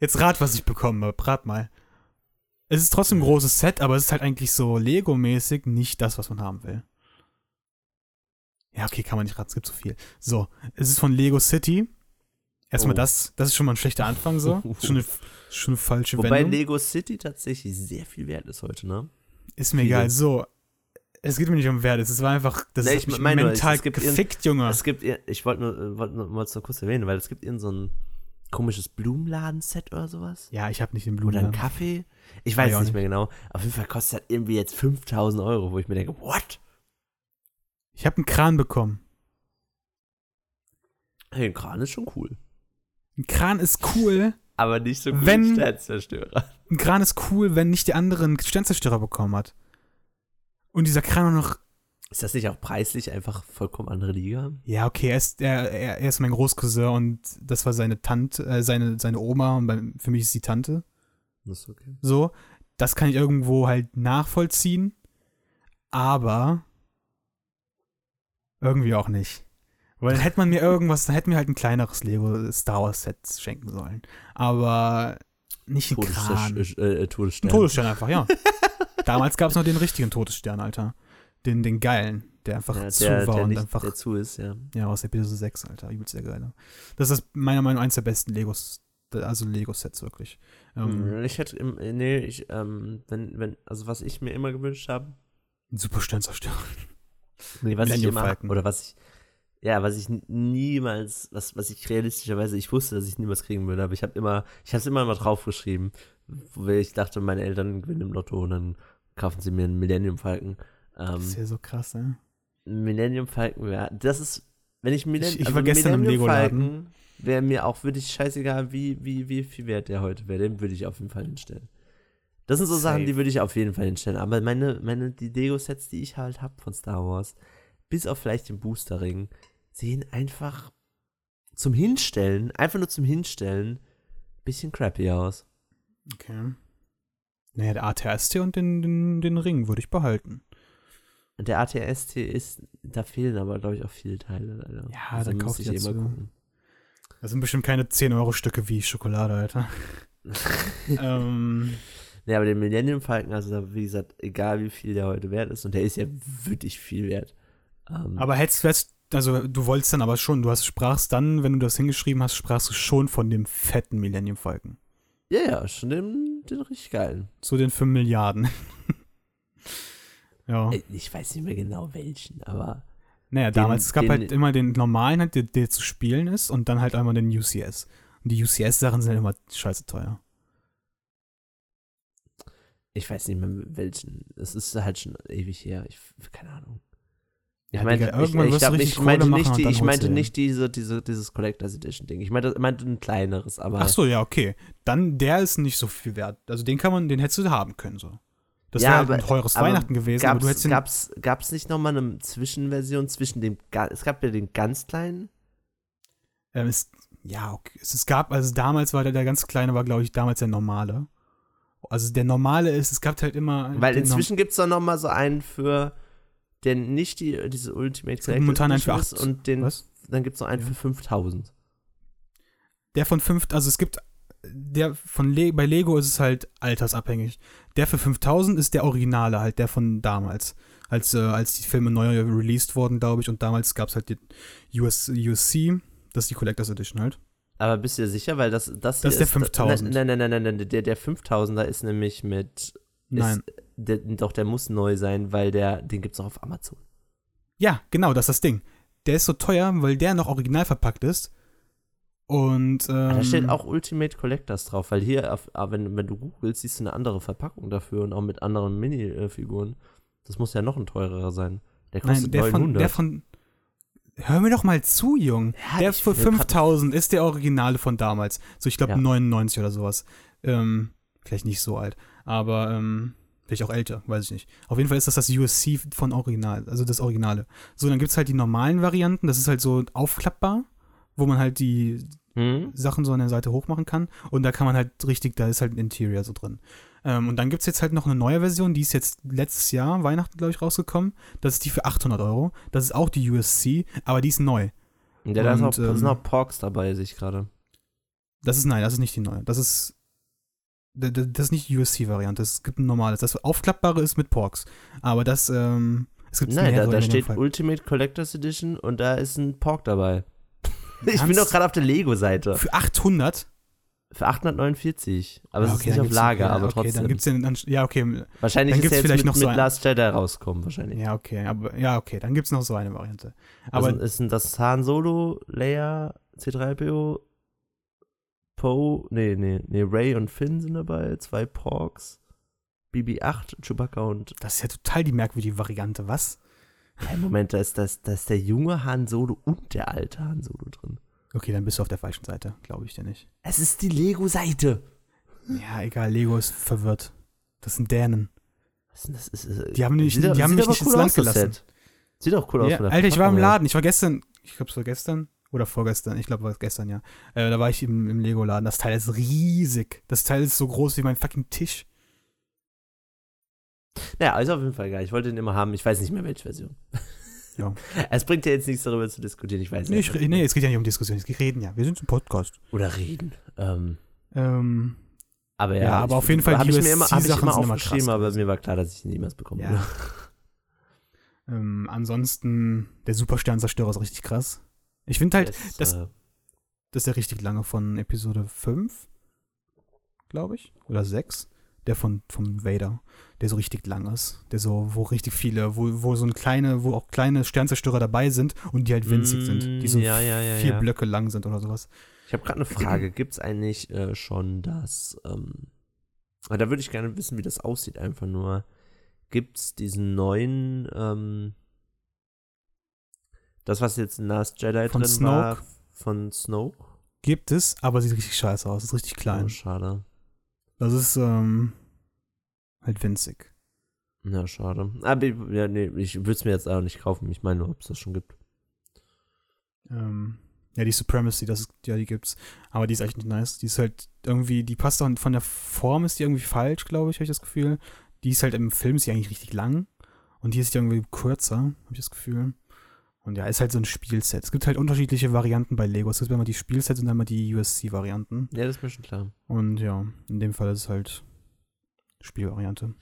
Jetzt rat, was ich bekommen habe, rat mal. Es ist trotzdem ein großes Set, aber es ist halt eigentlich so Lego-mäßig nicht das, was man haben will. Ja, okay, kann man nicht raten, es gibt so viel. So, es ist von Lego City. Erstmal Oh. das, das ist schon mal ein schlechter Anfang so. Ist schon eine, schon eine falsche Wobei Wendung. Lego City tatsächlich sehr viel wert ist heute, ne? Ist mir viele. egal. So, es geht mir nicht um Wert, es war einfach, das Nee, ist ich meine nur, es- mental es gibt gefickt, Junge. Es gibt, ich wollte nur, wollte nur, es nur kurz erwähnen, weil es gibt irgend so ein komisches Blumenladen-Set oder sowas. ja, ich habe nicht den Oder ein Blumen. Kaffee. Ich Weiß auch nicht nicht. mehr genau. Auf jeden Fall kostet das irgendwie jetzt 5000 Euro, wo ich mir denke, what? Ich habe einen Kran bekommen. Hey, ein Kran ist schon cool. Ein Kran ist cool. Aber nicht so gut Wenn- wie Sternzerstörer. Ein Kran ist cool, wenn nicht der andere einen Sternzerstörer bekommen hat. Und dieser Kran noch. Ist das nicht auch preislich einfach vollkommen andere Liga? Ja, okay, er ist, er, er, er ist mein Großcousin und das war seine Tante, äh, seine, seine Oma und bei, für mich ist die Tante. Das ist okay. So. Das kann ich irgendwo halt nachvollziehen. Aber irgendwie auch nicht. Weil dann hätte man mir irgendwas, dann hätten wir halt ein kleineres Lego Star Wars Set schenken sollen. Aber nicht ein Kran. Todesstern. Äh, äh, Ein Todesstern. Todesstern einfach, ja. Damals gab es noch den richtigen Todesstern, Alter. Den, den geilen, der einfach Ja, zu der, war der und nicht, einfach. der zu ist, ja. Ja, aus Episode 6, Alter. Übelst der geile. Das ist meiner Meinung nach eins der besten Legos, also Lego-Sets wirklich. Ähm, Ich hätte, nee, ich, ähm, wenn, wenn, also was ich mir immer gewünscht habe, ein super Sternzerstörer. nee, was ich Millennium immer, Falcon. oder was ich, ja, was ich niemals, was, was ich realistischerweise, ich wusste, dass ich niemals kriegen würde, aber ich habe immer, ich habe es immer mal draufgeschrieben, wo ich dachte, meine Eltern gewinnen im Lotto und dann kaufen sie mir einen Millennium Falcon. Ähm, Das ist ja so krass, ne? Millennium Falcon wäre, das ist, wenn ich Millennium, Ich- ich war gestern im Lego-Laden. Falcon wäre mir auch wirklich scheißegal, wie, wie, wie viel wert der heute wäre, den würde ich auf jeden Fall hinstellen. Das sind so Sachen, Safe. die würde ich auf jeden Fall hinstellen, aber meine, meine, die Lego-Sets, die ich halt habe von Star Wars, bis auf vielleicht den Booster-Ring, sehen einfach zum Hinstellen, einfach nur zum Hinstellen, bisschen crappy aus. Okay. Naja, der ATST und den, den, den Ring würde ich behalten. Und der ATST ist, da fehlen aber, glaube ich, auch viele Teile leider. Ja, also dann muss kauf ich die immer dazu. gucken. Das sind bestimmt keine 10-Euro-Stücke wie Schokolade, Alter. ähm, Ja, aber den Millennium Falcon, also da, wie gesagt, egal wie viel der heute wert ist, und der ist ja wirklich viel wert. Ähm, aber hättest du jetzt, also du wolltest dann aber schon, du hast sprachst dann, wenn du das hingeschrieben hast, sprachst du schon von dem fetten Millennium Falcon. ja, ja, schon den, den richtig geilen. Zu den 5 Milliarden. ja. Äh, Ich weiß nicht mehr genau welchen, aber Naja, den- damals, es gab den- halt immer den normalen, halt, der, der zu spielen ist, und dann halt einmal den UCS. Und die UCS-Sachen sind halt immer scheiße teuer. ich weiß nicht mehr welchen. Es ist halt schon ewig her. Ich, keine Ahnung. Ich Ja, meinte, ich, irgendwann ich, du glaub, ich meinte machen nicht, die, ich meinte nicht diese, diese, dieses Collectors Edition Ding. Ich meinte, meinte ein kleineres, aber Ach so, ja, okay. Dann, der ist nicht so viel wert. Also den kann man, den hättest du haben können, so. Das Ja, wäre halt aber- ein teures Weihnachten gewesen, aber du hättest gab's, gab's, gab's nicht nochmal eine Zwischenversion zwischen dem, es gab ja den ganz kleinen, ähm, es, ja, okay. Es, es gab, also damals war der, der ganz kleine, war, glaube ich, damals der normale. Also der normale ist, es gab halt immer. weil inzwischen gibt's doch nochmal so einen für, der nicht die, diese Ultimate gibt momentan einen für Edition ist acht- und den, Was? dann gibt's noch einen Ja. für 5000. Der von 5, also es gibt, der von Le bei Lego ist es halt altersabhängig. Der für 5000 ist der Originale, halt der von damals. Als, äh, als die Filme neu released wurden, glaube ich, und damals gab es halt die US, USC, das ist die Collectors Edition halt. Aber bist du dir sicher, weil das, das, hier Das ist der 5000. Nein, nein, nein, nein, nein, der, der 5000er ist nämlich mit, Nein. Ist, der, doch, der muss neu sein, weil der, den gibt's auch auf Amazon. Ja, genau, das ist das Ding. Der ist so teuer, weil der noch original verpackt ist. Und ähm, Da steht auch Ultimate Collectors drauf, weil hier, auf, ah, wenn, wenn du googelst, siehst du eine andere Verpackung dafür und auch mit anderen Minifiguren. Das muss ja noch ein teurerer sein. Der Nein, kostet der von, 900. der von. Hör mir doch mal zu, Jung. Ja, der für will grad- 5000 ist der Originale von damals. So, ich glaube Ja. 99 oder sowas. Ähm, vielleicht nicht so alt, aber ähm, vielleicht auch älter, weiß ich nicht. Auf jeden Fall ist das das USC von Original, also das Originale. So, dann gibt es halt die normalen Varianten, das ist halt so aufklappbar, wo man halt die Hm? Sachen so an der Seite hochmachen kann. Und da kann man halt richtig, da ist halt ein Interior so drin. Ähm, und dann gibt es jetzt halt noch eine neue Version, die ist jetzt letztes Jahr, Weihnachten, glaube ich, rausgekommen. Das ist die für 800 Euro. Das ist auch die USC, aber die ist neu. Ja, da, ist auch, Und, da sind ähm, auch Porks dabei, sehe ich gerade. Das ist, nein, das ist nicht die neue. Das ist, das ist nicht die USC-Variante. Es gibt ein normales. Das aufklappbare ist mit Porks. Aber das, ähm, es gibt Nein, da, da steht. Ultimate Collectors Edition und da ist ein Pork dabei. Ich bin doch gerade auf der Lego-Seite. Für 800? Für 849. Aber Ja, es ist okay, nicht auf Lager, ja, aber okay, trotzdem. Dann gibt's den, dann, ja, okay. wahrscheinlich dann ist der jetzt vielleicht mit, noch so mit Last Jedi rauskommen, wahrscheinlich. Ja, okay. Aber, ja, okay. Dann gibt es noch so eine Variante. Aber also ist denn das Han Solo, Leia, C3PO, Poe, nee, nee, nee, Ray und Finn sind dabei, zwei Porks, BB-8, Chewbacca und. das ist ja total die merkwürdige Variante. Was? Hey, Moment, da ist, das, da ist der junge Han Solo und der alte Han Solo drin. Okay, dann bist du auf der falschen Seite, glaube ich dir nicht. Es ist die Lego-Seite. Ja, egal, Lego ist verwirrt. Das sind Dänen. Was denn das ist, äh, Die haben nicht- sieht, die haben mich nicht ins cool Land aus, das gelassen. Sieht auch cool aus. Ja, Alter, ich war im. Laden. Ich war gestern, ich glaube, es war gestern oder vorgestern. Ich glaube, war gestern, ja. Äh, da war ich im, im Lego-Laden. Das Teil ist riesig. Das Teil ist so groß wie mein fucking Tisch. Ja, ist auf jeden Fall geil. Ich wollte den immer haben. Ich weiß nicht mehr, welche Version. Ja. Es bringt ja jetzt nichts darüber zu diskutieren. Ich weiß Nee, ich, nicht. nee, es geht ja nicht um Diskussion. Es geht reden ja. Wir sind ein Podcast. Oder reden. Ähm, Ähm, aber ja, Ja, aber auf jeden Fall habe ich mir immer, hab ich immer immer aufgeschrieben, krass aber mir war klar, dass ich ihn niemals bekomme. Ja. ähm, ansonsten, der Supersternzerstörer ist richtig krass. Ich finde halt, Jetzt, das- äh, das ist der richtig lange von Episode 5, glaube ich. Oder 6. Der von, von Vader, der so richtig lang ist. Der so, wo richtig viele, wo, wo so ein kleine, wo auch kleine Sternzerstörer dabei sind und die halt winzig sind. Die so Mm, ja, ja, ja, vier. Blöcke lang sind oder sowas. Ich habe gerade eine Frage. Gibt es eigentlich äh, schon das, ähm, ah, da würde ich gerne wissen, wie das aussieht, einfach nur. Gibt es diesen neuen, ähm, das, was jetzt in Last Jedi Von drin war, Snoke? von Snoke? Gibt es, aber sieht richtig scheiße aus. Ist richtig Oh, klein. schade. Das ist, ähm, halt winzig. Ja, schade. Aber ich- ja, nee, ich würde es mir jetzt auch nicht kaufen. Ich meine nur, ob es das schon gibt. Ähm, ja, die Supremacy, das ist, ja, die gibt's. Aber die ist echt nicht nice. Die ist halt irgendwie, die passt auch von der Form ist die irgendwie falsch, glaube ich, habe ich das Gefühl. Die ist halt im Film ist die eigentlich richtig lang. Und die ist irgendwie kürzer, habe ich das Gefühl. Und ja, ist halt so ein Spielset. Es gibt halt unterschiedliche Varianten bei Lego. Es gibt einmal die Spielsets und einmal die USC-Varianten. Ja, das ist mir schon klar. Und ja, in dem Fall ist es halt Spielvariante.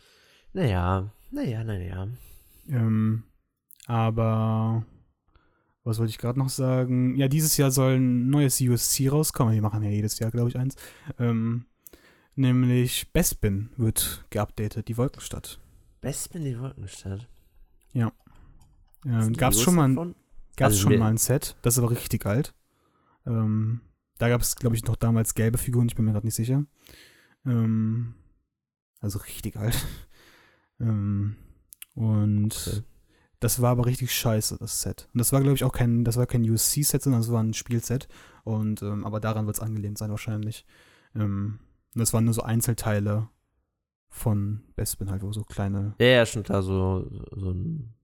Naja, naja, naja. Ähm, aber was wollte ich gerade noch sagen? Ja, dieses Jahr soll ein neues USC rauskommen. Die machen ja jedes Jahr, glaube ich, eins. Ähm, nämlich Bespin wird geupdatet, die Wolkenstadt. Bespin die Wolkenstadt. Ähm, gab's schon mal, ein- gab's Also schon mal ein Set, das ist aber richtig alt. Ähm, da gab es, glaube ich, noch damals gelbe Figuren, ich bin mir gerade nicht sicher. Ähm, also richtig alt. ähm, und Okay. das war aber richtig scheiße, das Set. Und das war, glaube ich, auch kein, das war kein USC-Set, sondern das war ein Spielset. Und, ähm, aber daran wird es angelehnt sein wahrscheinlich. Ähm, und das waren nur so Einzelteile von Bespin halt, wo so kleine Ja, ja, schon klar, so, so ein.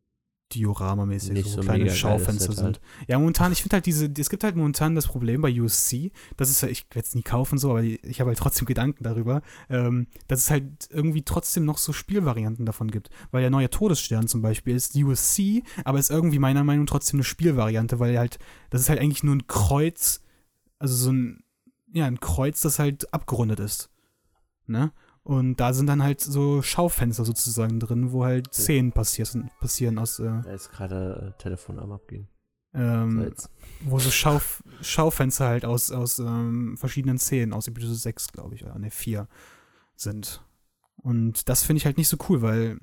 Diorama-mäßig, Nicht so, so kleine Schaufenster Set halt. sind. Ja, momentan, ich finde halt diese, es gibt halt momentan das Problem bei USC, das ist, ja- ich werde es nie kaufen so, aber ich habe halt trotzdem Gedanken darüber, ähm, dass es halt irgendwie trotzdem noch so Spielvarianten davon gibt. Weil der neue Todesstern zum Beispiel ist USC, aber ist irgendwie meiner Meinung nach trotzdem eine Spielvariante, weil halt, das ist halt eigentlich nur ein Kreuz, also so ein, ja, ein Kreuz, das halt abgerundet ist. Ne? Und da sind dann halt so Schaufenster sozusagen drin, wo halt Szenen passieren, passieren aus, äh, Da ist gerade äh, Telefon am Abgehen. So, ähm, jetzt. wo so Schauf Schaufenster halt aus, aus ähm, verschiedenen Szenen, aus Episode 6, glaube ich, oder ne, 4 sind. Und das finde ich halt nicht so cool, weil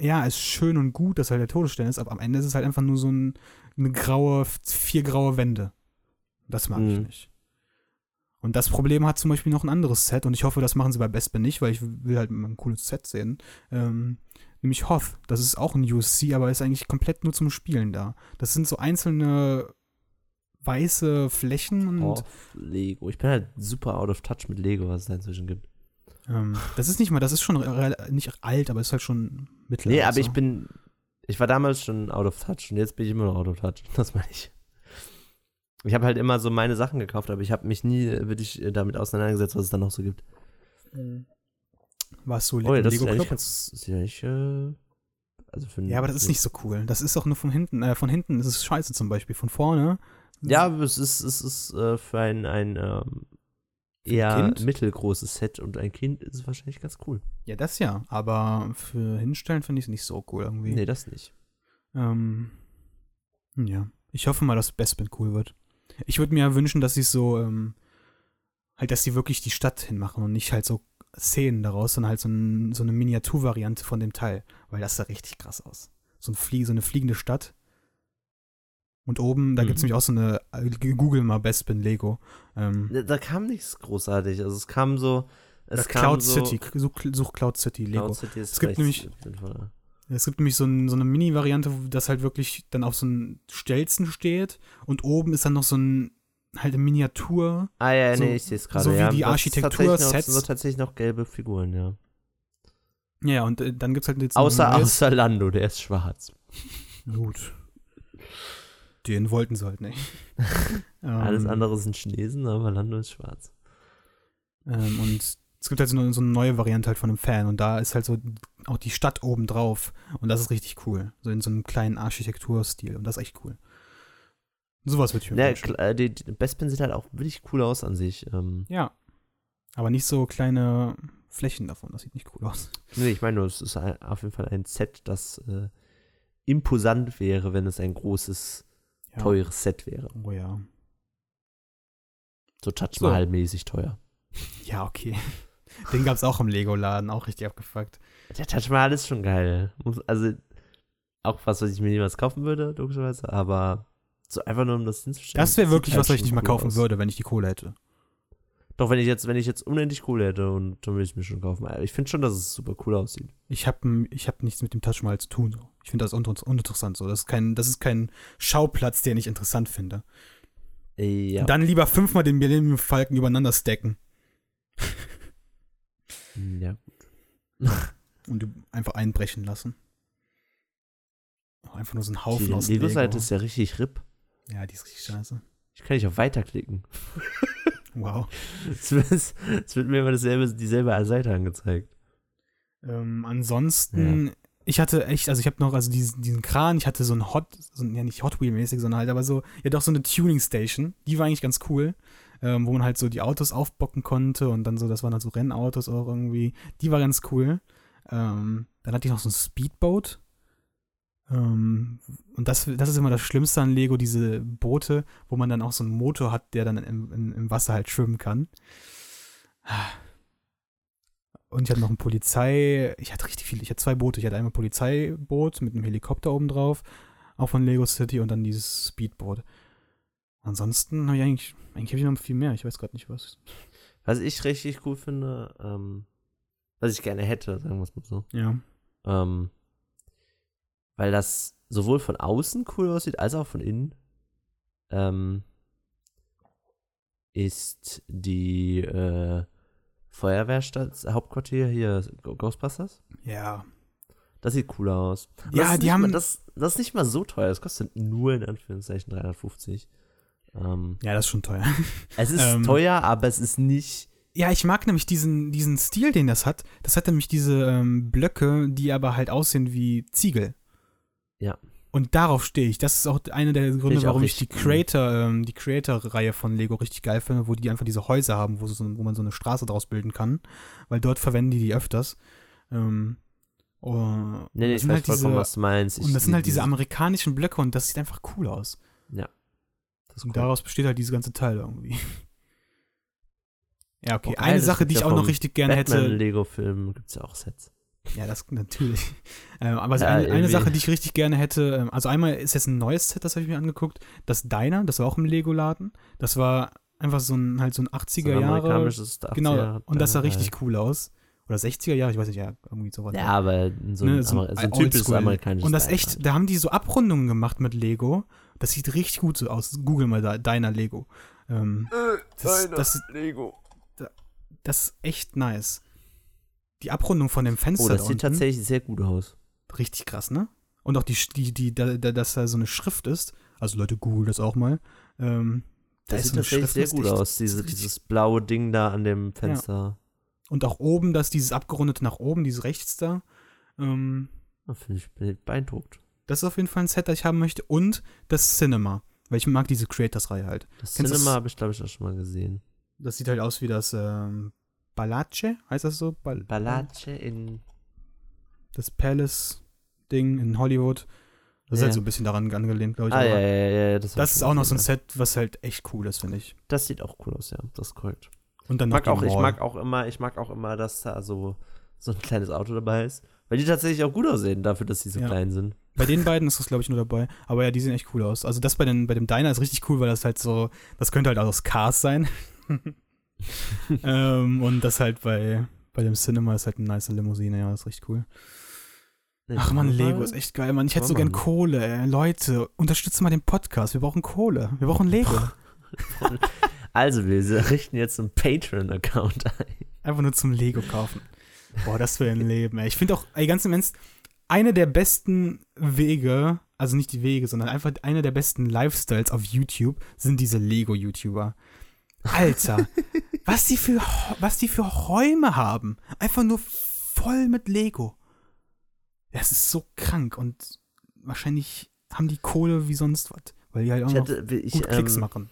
ja, es ist schön und gut, dass halt der Todesstern ist, aber am Ende ist es halt einfach nur so ein, eine graue, vier graue Wände. Das mag ich Mhm. nicht. Und das Problem hat zum Beispiel noch ein anderes Set und ich hoffe, das machen sie bei Bespin nicht, weil ich will halt mal ein cooles Set sehen. Ähm, nämlich Hoth. Das ist auch ein USC, aber ist eigentlich komplett nur zum Spielen da. Das sind so einzelne weiße Flächen und Oh, Lego. Ich bin halt super out of touch mit Lego, was es da inzwischen gibt. ähm, das ist nicht mal, das ist schon nicht alt, aber ist halt schon mittel. Nee, aber ich bin. Ich war damals schon out of touch und jetzt bin ich immer noch out of touch. Das meine ich. Ich habe halt immer so meine Sachen gekauft, aber ich habe mich nie wirklich äh, damit auseinandergesetzt, was es da noch so gibt. Warst du Oh ja, das ist Lego Club? ganz. Ist ja nicht, äh, also für Ja, aber das ist nicht so cool. Das ist auch nur von hinten. Äh, von hinten ist es scheiße zum Beispiel. Von vorne. Ja, es ist, es ist äh, für ein, ein ähm, eher Kind? mittelgroßes Set und ein Kind ist es wahrscheinlich ganz cool. Ja, das ja. Aber für Hinstellen finde ich es nicht so cool irgendwie. Nee, das nicht. Ähm, ja. Ich hoffe mal, dass Bespin cool wird. Ich würde mir ja wünschen, dass sie so, ähm, halt, dass sie wirklich die Stadt hinmachen und nicht halt so Szenen daraus, sondern halt so, ein, so eine Miniaturvariante von dem Teil. Weil das sah richtig krass aus. So, ein Flie so eine fliegende Stadt. Und oben, da Mhm. gibt es nämlich auch so eine, äh, Google mal Bespin Lego. Ähm, Da, da kam nichts großartig. Also es kam so. Es kam Cloud so, City. Such, such Cloud City Lego. Cloud City ist Es gibt nämlich- sinnvoller. Es gibt nämlich so, ein, so eine Mini-Variante, wo das halt wirklich dann auf so einem Stelzen steht und oben ist dann noch so ein halt eine Miniatur. Ah ja, So- nee, ich sehe es gerade. so wie ja. die Architektur, tatsächlich noch- Sets. So tatsächlich noch gelbe Figuren, ja. Ja, und äh, dann gibt's halt jetzt Außer, außer Lando, der ist schwarz. Gut. Den wollten sie halt nicht. Alles Ähm, andere sind Chinesen, aber Lando ist schwarz. Ähm, und es gibt halt so eine, so eine neue Variante halt von einem Fan und da ist halt so auch die Stadt oben drauf und das ist richtig cool. So in so einem kleinen Architekturstil und das ist echt cool. Sowas würde ich mir Ja, wünschen. kl- äh, die, die Bespin sieht halt auch wirklich cool aus an sich. Ähm, Ja. Aber nicht so kleine Flächen davon, das sieht nicht cool aus. nee, ich meine nur, es ist ein, auf jeden Fall ein Set, das äh, imposant wäre, wenn es ein großes, Ja. teures Set wäre. Oh ja. So Touch Mahal-mäßig teuer. Ja, okay. Den gab's auch im Lego-Laden, auch richtig abgefuckt. Der Touch Mahal ist schon geil. Also, auch was, was ich mir niemals kaufen würde, logischerweise, aber so einfach nur, um das hinzustellen. Das wäre wirklich halt was, was ich nicht mal kaufen aus. würde, wenn ich die Kohle hätte. Doch, wenn ich jetzt, wenn ich jetzt unendlich Kohle hätte und dann würde ich es mir schon kaufen. Ich finde schon, dass es super cool aussieht. Ich habe ich hab nichts mit dem Touch Mahal zu tun. So. Ich finde das uninter- uninteressant. So. Das, ist kein, das ist kein Schauplatz, den ich interessant finde. Ja. Dann lieber fünfmal den Millennium Falken übereinander stacken ja. und einfach einbrechen lassen. Einfach nur so ein Haufen Die aus Lego-Seite Lego. ist ja richtig RIP. Ja, die ist richtig scheiße. Ich kann nicht auf Weiterklicken. Wow. Es wird, mir immer dasselbe, dieselbe Seite angezeigt. Ähm, ansonsten, ich hatte echt, also ich habe noch, also diesen, diesen Kran, ich hatte so ein Hot, so ein, ja nicht Hot Wheel-mäßig, sondern halt, aber so, ja doch so eine Tuning Station, die war eigentlich ganz cool, ähm, wo man halt so die Autos aufbocken konnte und dann so, das waren halt so Rennautos auch irgendwie, die war ganz cool. Ähm, dann hatte ich noch so ein Speedboat. Ähm, und das, das ist immer das Schlimmste an Lego, diese Boote, wo man dann auch so einen Motor hat, der dann im, im, im Wasser halt schwimmen kann. Und ich hatte noch ein Polizei, ich hatte richtig viele, ich hatte zwei Boote. Ich hatte einmal ein Polizeiboot mit einem Helikopter oben drauf, auch von Lego City und dann dieses Speedboot. Ansonsten habe ich eigentlich, eigentlich habe ich noch viel mehr, ich weiß gerade nicht was. Was ich richtig cool finde, ähm, was ich gerne hätte, sagen wir es mal so, Ja. ähm, weil das sowohl von außen cool aussieht, als auch von innen, ähm, ist die äh, Feuerwehrstadt, Hauptquartier hier, Ghostbusters. Ja. Das sieht cool aus. Ja, die haben- Mal, das, das ist nicht mal so teuer. Das kostet nur in Anführungszeichen 350. Ähm, Ja, das ist schon teuer. es ist Ähm, teuer, aber es ist nicht. Ja, ich mag nämlich diesen, diesen Stil, den das hat. Das hat nämlich diese ähm, Blöcke, die aber halt aussehen wie Ziegel. Ja. Und darauf stehe ich. Das ist auch einer der Gründe, ich warum ich die. Creator, ähm, die Creator-Reihe von Lego richtig geil finde, wo die einfach diese Häuser haben, wo, so, wo man so eine Straße draus bilden kann. Weil dort verwenden die die öfters. Ähm, oh, Nee, nee, ich weiß halt vollkommen, diese, was du meinst. Ich, Und das sind halt diese dieses- amerikanischen Blöcke und das sieht einfach cool aus. ist Und cool. daraus besteht halt dieses ganze Teil irgendwie. Ja, okay. Oh, Eine Sache, die ich ja auch noch richtig gerne hätte. Batman-Lego-Film gibt es ja auch Sets. Ja, das natürlich. Ähm, aber Ja, eine, eine. Sache, die ich richtig gerne hätte, ähm, also einmal ist jetzt ein neues Set, das habe ich mir angeguckt, das Diner, das war auch im Lego-Laden. Das war einfach so ein, halt so ein 80er So ein Jahre. amerikanisches 80er Genau, und das sah richtig cool aus. Oder 60er Jahre, ich weiß nicht, ja, irgendwie sowas. Ja, aber so ein, Ne, so so ein typisches amerikanisches Und das echt, halt. da haben die so Abrundungen gemacht mit Lego. Das sieht richtig gut so aus. Google mal da, Diner Lego. Ähm, das, das, Lego. das ist echt nice. Die Abrundung von dem Fenster Oh, das da sieht unten, tatsächlich sehr gut aus. richtig krass, ne? Und auch die, die, die, da, da, dass da so eine Schrift ist. Also Leute, google das auch mal. Ähm, da Das ist sieht so eine tatsächlich Schrift, sehr gut echt- aus, das diese, dieses blaue Ding da an dem Fenster. Und auch oben, dass dieses abgerundete nach oben, dieses rechts da. Ähm, Da finde ich bin beeindruckt. Das ist auf jeden Fall ein Set, das ich haben möchte. Und das Cinema. Weil ich mag diese Creators-Reihe halt. Das Kennst Cinema habe ich, glaube ich, auch schon mal gesehen. Das sieht halt aus wie das ähm, Balace, heißt das so? Bal Balace in. Das Palace-Ding in Hollywood. Das ist Ja. halt so ein bisschen daran angelehnt, glaube ich. Ah, ja, ja, ja. Das, Das ist auch noch so ein Set, was halt echt cool ist, finde ich. Das sieht auch cool aus, ja. Das ist korrekt. Und dann mag, die auch, ich mag auch immer, ich mag auch immer, dass da so, so ein kleines Auto dabei ist. Weil die tatsächlich auch gut aussehen, dafür, dass sie so Ja. klein sind. Bei den beiden ist das, glaube ich, nur dabei. Aber ja, die sehen echt cool aus. Also das bei, den, bei dem Diner ist richtig cool, weil das halt so, das könnte halt auch aus Cars sein. ähm, und das halt bei, bei dem Cinema ist halt eine nice Limousine, ja, das ist richtig cool. Ach man, Lego ist echt geil, Mann. Ich hätte so gern Kohle, ey. Leute, unterstützt mal den Podcast. Wir brauchen Kohle. Wir brauchen Lego. Also, wir richten jetzt einen Patreon-Account ein. Einfach nur zum Lego kaufen. Boah, das wäre ein Leben, ey. Ich finde auch, ey, ganz im Ernst, eine der besten Wege, also nicht die Wege, sondern einfach eine der besten Lifestyles auf YouTube sind diese Lego-YouTuber. Alter, was die für was die für Räume haben, einfach nur voll mit Lego. Das ist so krank und wahrscheinlich haben die Kohle wie sonst was, weil die halt auch hatte, ich, gut Klicks ähm, machen.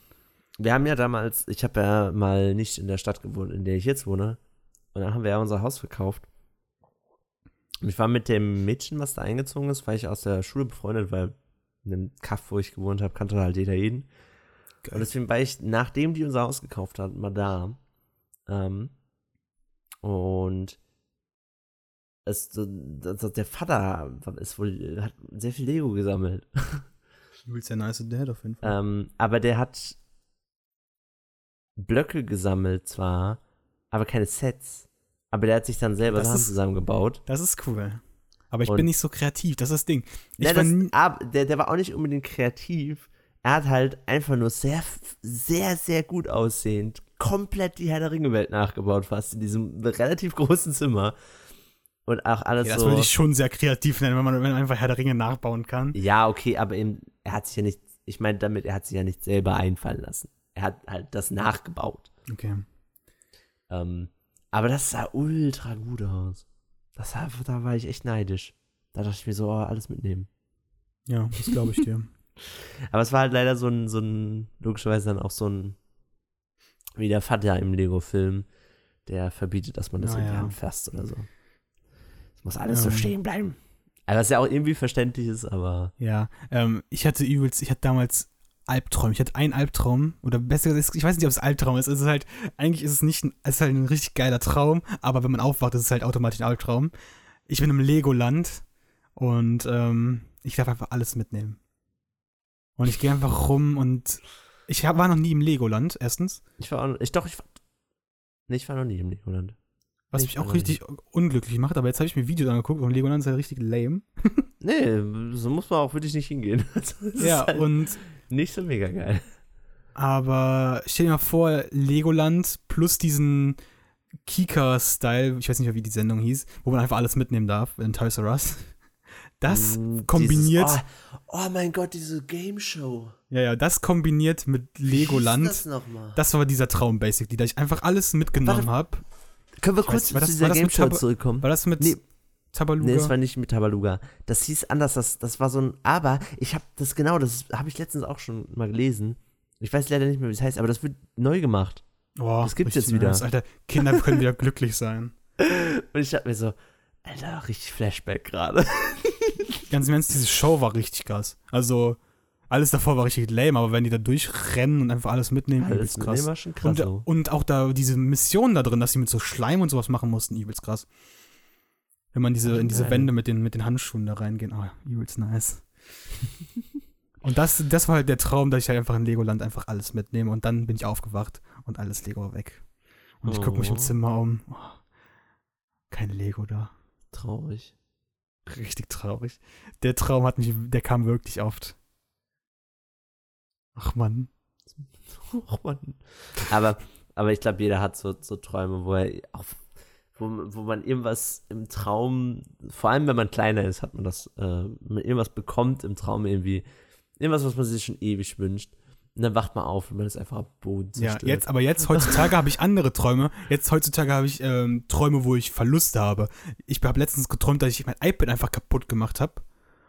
Wir haben ja damals, ich habe ja mal nicht in der Stadt gewohnt, in der ich jetzt wohne. Und dann haben wir ja unser Haus verkauft. Ich war mit dem Mädchen, was da eingezogen ist, weil ich aus der Schule befreundet, weil in dem Kaff, wo ich gewohnt habe, kannte halt jeder jeden. Und deswegen war ich, nachdem die unser Haus gekauft hat, mal da. Ähm, und es, das, der Vater ist wohl, hat sehr viel Lego gesammelt. Du willst ja nice Dad auf jeden Fall. Ähm, aber der hat Blöcke gesammelt zwar, aber keine Sets. Aber der hat sich dann selber Das Sachen ist- zusammengebaut. Das ist cool. Aber ich Und- bin nicht so kreativ, das ist das Ding. Ich das, aber der, der war auch nicht unbedingt kreativ. Er hat halt einfach nur sehr, sehr, sehr gut aussehend komplett die Herr der Ringe-Welt nachgebaut, fast in diesem relativ großen Zimmer. Und auch alles ja, das so. würde ich schon sehr kreativ nennen, wenn man, wenn man einfach Herr der Ringe nachbauen kann. Ja, okay, aber eben, er hat sich ja nicht, ich meine damit, er hat sich ja nicht selber einfallen lassen. Er hat halt das nachgebaut. Okay. Ähm, aber das sah ultra gut aus. Das da war ich echt neidisch. Da dachte ich mir so, oh, alles mitnehmen. Ja, das glaube ich dir. Aber es war halt leider so ein, so ein, logischerweise dann auch so ein, wie der Vater im Lego-Film, der verbietet, dass man das Ah, in die. Hand fasst oder so. Es muss alles so Ähm. stehen bleiben. Also was ja auch irgendwie verständlich ist, aber Ja, ähm, ich hatte übelst, ich hatte damals Albträume. Ich hatte einen Albtraum, oder besser gesagt, ich weiß nicht, ob es Albtraum ist. Es ist halt, eigentlich ist es nicht, ein, es ist halt ein richtig geiler Traum, aber wenn man aufwacht, ist es halt automatisch ein Albtraum. Ich bin im Legoland und ähm, ich darf einfach alles mitnehmen. Und ich gehe einfach rum und ich hab, war noch nie im Legoland, erstens, ich war ich doch, ich war, nee, ich war noch nie im Legoland. was Ich mich auch richtig unglücklich macht, aber jetzt habe ich mir Videos angeguckt und Legoland ist halt richtig lame. Nee, so muss man auch wirklich nicht hingehen. Also, Ja, halt und nicht so mega geil. Aber stell dir mal vor, Legoland plus diesen Kika-Style, ich weiß nicht mehr, wie die Sendung hieß, wo man einfach alles mitnehmen darf in Toys R Us. Das Mm, kombiniert, Dieses, oh, oh mein Gott, diese Game Show. ja, ja, das kombiniert mit Legoland. Wie das nochmal? Das war dieser Traum, basically, da ich einfach alles mitgenommen habe. Können wir Ich kurz weiß das- zu dieser Game Show zurückkommen? War das mit Nee. Tabaluga? Nee, das war nicht mit Tabaluga. Das hieß anders, das, das war so ein, aber ich habe das genau, das habe ich letztens auch schon mal gelesen. Ich weiß leider nicht mehr, wie es heißt, aber das wird neu gemacht. oh, das gibt's richtig jetzt wieder. nice. Alter, Kinder können wieder glücklich sein. Und ich dachte mir so, Alter, richtig Flashback gerade. Ganz im Ernst, diese Show war richtig krass. Also, alles davor war richtig lame, aber wenn die da durchrennen und einfach alles mitnehmen, Alles übelst krass. mitnehmen war schon krass. Und, so. und auch da diese Mission da drin, dass sie mit so Schleim und sowas machen mussten, übelst krass. Wenn man diese, in diese Geil. Wände mit den, mit den Handschuhen da reingehen, ah, übelst nice. und das, das war halt der Traum, dass ich halt einfach in Legoland einfach alles mitnehme und dann bin ich aufgewacht und alles Lego weg. Und ich gucke mich im Oh. Zimmer um. Oh, kein Lego da. Traurig. Richtig traurig. Der Traum hat mich, der kam wirklich oft. Ach Mann. Och, Mann. Aber, aber ich glaube, jeder hat so, so Träume, wo er auch, wo, wo man irgendwas im Traum, vor allem wenn man kleiner ist, hat man das, äh, man irgendwas bekommt im Traum irgendwie, irgendwas, was man sich schon ewig wünscht. Und dann wacht man auf und man ist einfach am Boden Ja, zerstört. jetzt, aber jetzt heutzutage habe ich andere Träume. Jetzt heutzutage habe ich ähm, Träume, wo ich Verluste habe. Ich habe letztens geträumt, dass ich mein iPad einfach kaputt gemacht habe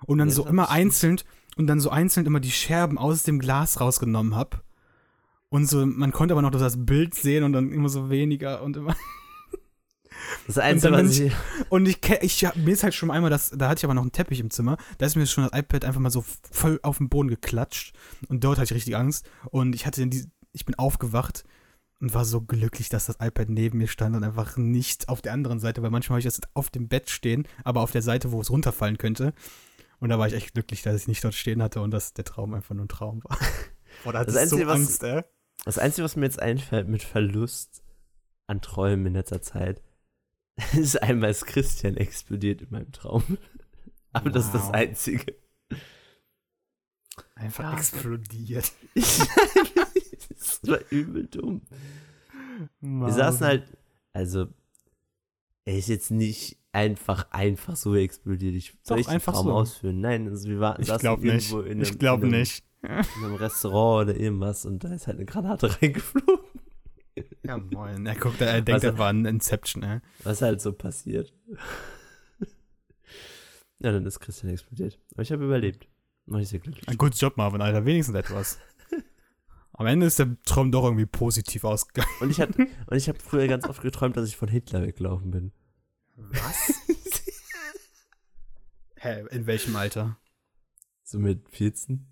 und dann Ja, so immer einzeln und dann so einzeln immer die Scherben aus dem Glas rausgenommen habe. Und so, man konnte aber noch das Bild sehen und dann immer so weniger und immer. Das Einzige, dann was ich, Und ich, ich hab- mir ist halt schon einmal das, da hatte ich aber noch einen Teppich im Zimmer, da ist mir schon das iPad einfach mal so voll auf den Boden geklatscht und dort hatte ich richtig Angst und ich hatte die, ich bin aufgewacht und war so glücklich, dass das iPad neben mir stand und einfach nicht auf der anderen Seite, weil manchmal habe ich das auf dem Bett stehen, aber auf der Seite, wo es runterfallen könnte. Und da war ich echt glücklich, dass ich nicht dort stehen hatte und dass der Traum einfach nur ein Traum war. Boah, Das ich so Einzige, was- Angst, ey. das Einzige, was mir jetzt einfällt mit Verlust an Träumen in letzter Zeit, ist einmal ist Christian explodiert in meinem Traum. Aber das ist das Wow. Einzige. Einfach Ja. explodiert. das war übel dumm. Wir saßen halt, also, er ist jetzt nicht einfach, einfach so explodiert. Ich soll Doch, ich den einfach Traum so. ausführen? Nein, also wir waren, Ich saßen glaube nicht. irgendwo in Ich einem- glaube in einem, nicht. In einem Restaurant oder irgendwas und da ist halt eine Granate reingeflogen. Ja, moin. Er guckt, er denkt, Also- er war ein Inception, ey. Was halt so passiert. ja, dann ist Christian explodiert. Aber ich habe überlebt. War ich sehr glücklich. Ein guter Job, Marvin, Alter. Wenigstens etwas. Am Ende ist der Traum doch irgendwie positiv ausgegangen. Und ich, hatte, und ich habe früher ganz oft geträumt, dass ich von Hitler weggelaufen bin. Was? Hä, in welchem Alter? So mit 14.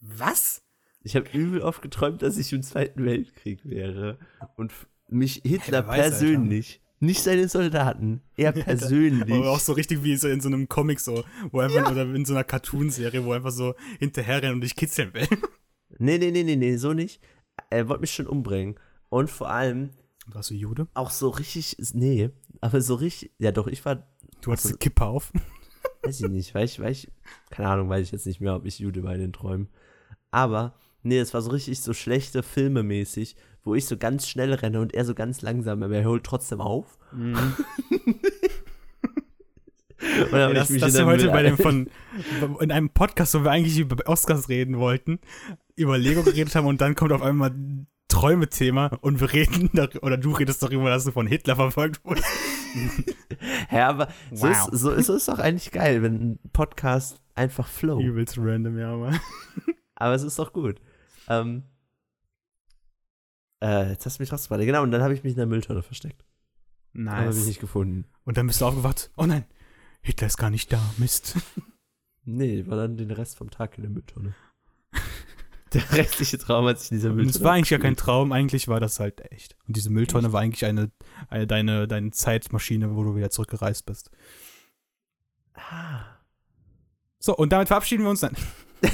Was? Ich habe übel oft geträumt, dass ich im Zweiten Weltkrieg wäre. Und mich Hitler wer weiß, Alter. persönlich, nicht seine Soldaten, er persönlich. Aber auch so richtig wie so in so einem Comic so, wo einfach, oder in so einer Cartoon-Serie, wo einfach so hinterherrennen und dich kitzeln will. nee, nee, nee, nee, nee, so nicht. Er wollte mich schon umbringen. Und vor allem Warst du Jude? auch so richtig, nee, aber so richtig, ja doch, ich war Du hattest Also- eine Kippe auf. Weiß ich nicht, weil ich, weil ich, keine Ahnung, weiß ich jetzt nicht mehr, ob ich Jude war in den Träumen. Aber, nee, es war so richtig so schlechte Filme mäßig, wo ich so ganz schnell renne und er so ganz langsam, aber er holt trotzdem auf. Mhm. Hab Ey, das ich das ist der heute bei dem von, in einem Podcast, wo wir eigentlich über Oscars reden wollten, über Lego geredet haben und dann kommt auf einmal ein Träume-Thema und wir reden, dar- oder du redest darüber, dass du von Hitler verfolgt wurdest. Hä, aber so, Wow. ist, so, ist, so ist doch eigentlich geil, wenn ein Podcast einfach flow. Übelst random, ja, aber. Aber es ist doch gut. Ähm, äh, jetzt hast du mich weiter. Genau, und dann habe ich mich in der Mülltonne versteckt. Aber habe ich Nice. nicht gefunden. Und dann bist du aufgewacht. Oh nein, Hitler ist gar nicht da. Mist. Nee, war dann den Rest vom Tag in der Mülltonne. Der restliche Traum hat sich in dieser Und Mülltonne. es war eigentlich gar kein. Traum, eigentlich war das halt echt. Und diese Mülltonne war eigentlich eine, eine deine, deine Zeitmaschine, wo du wieder zurückgereist bist. Ah. So, und damit verabschieden wir uns dann.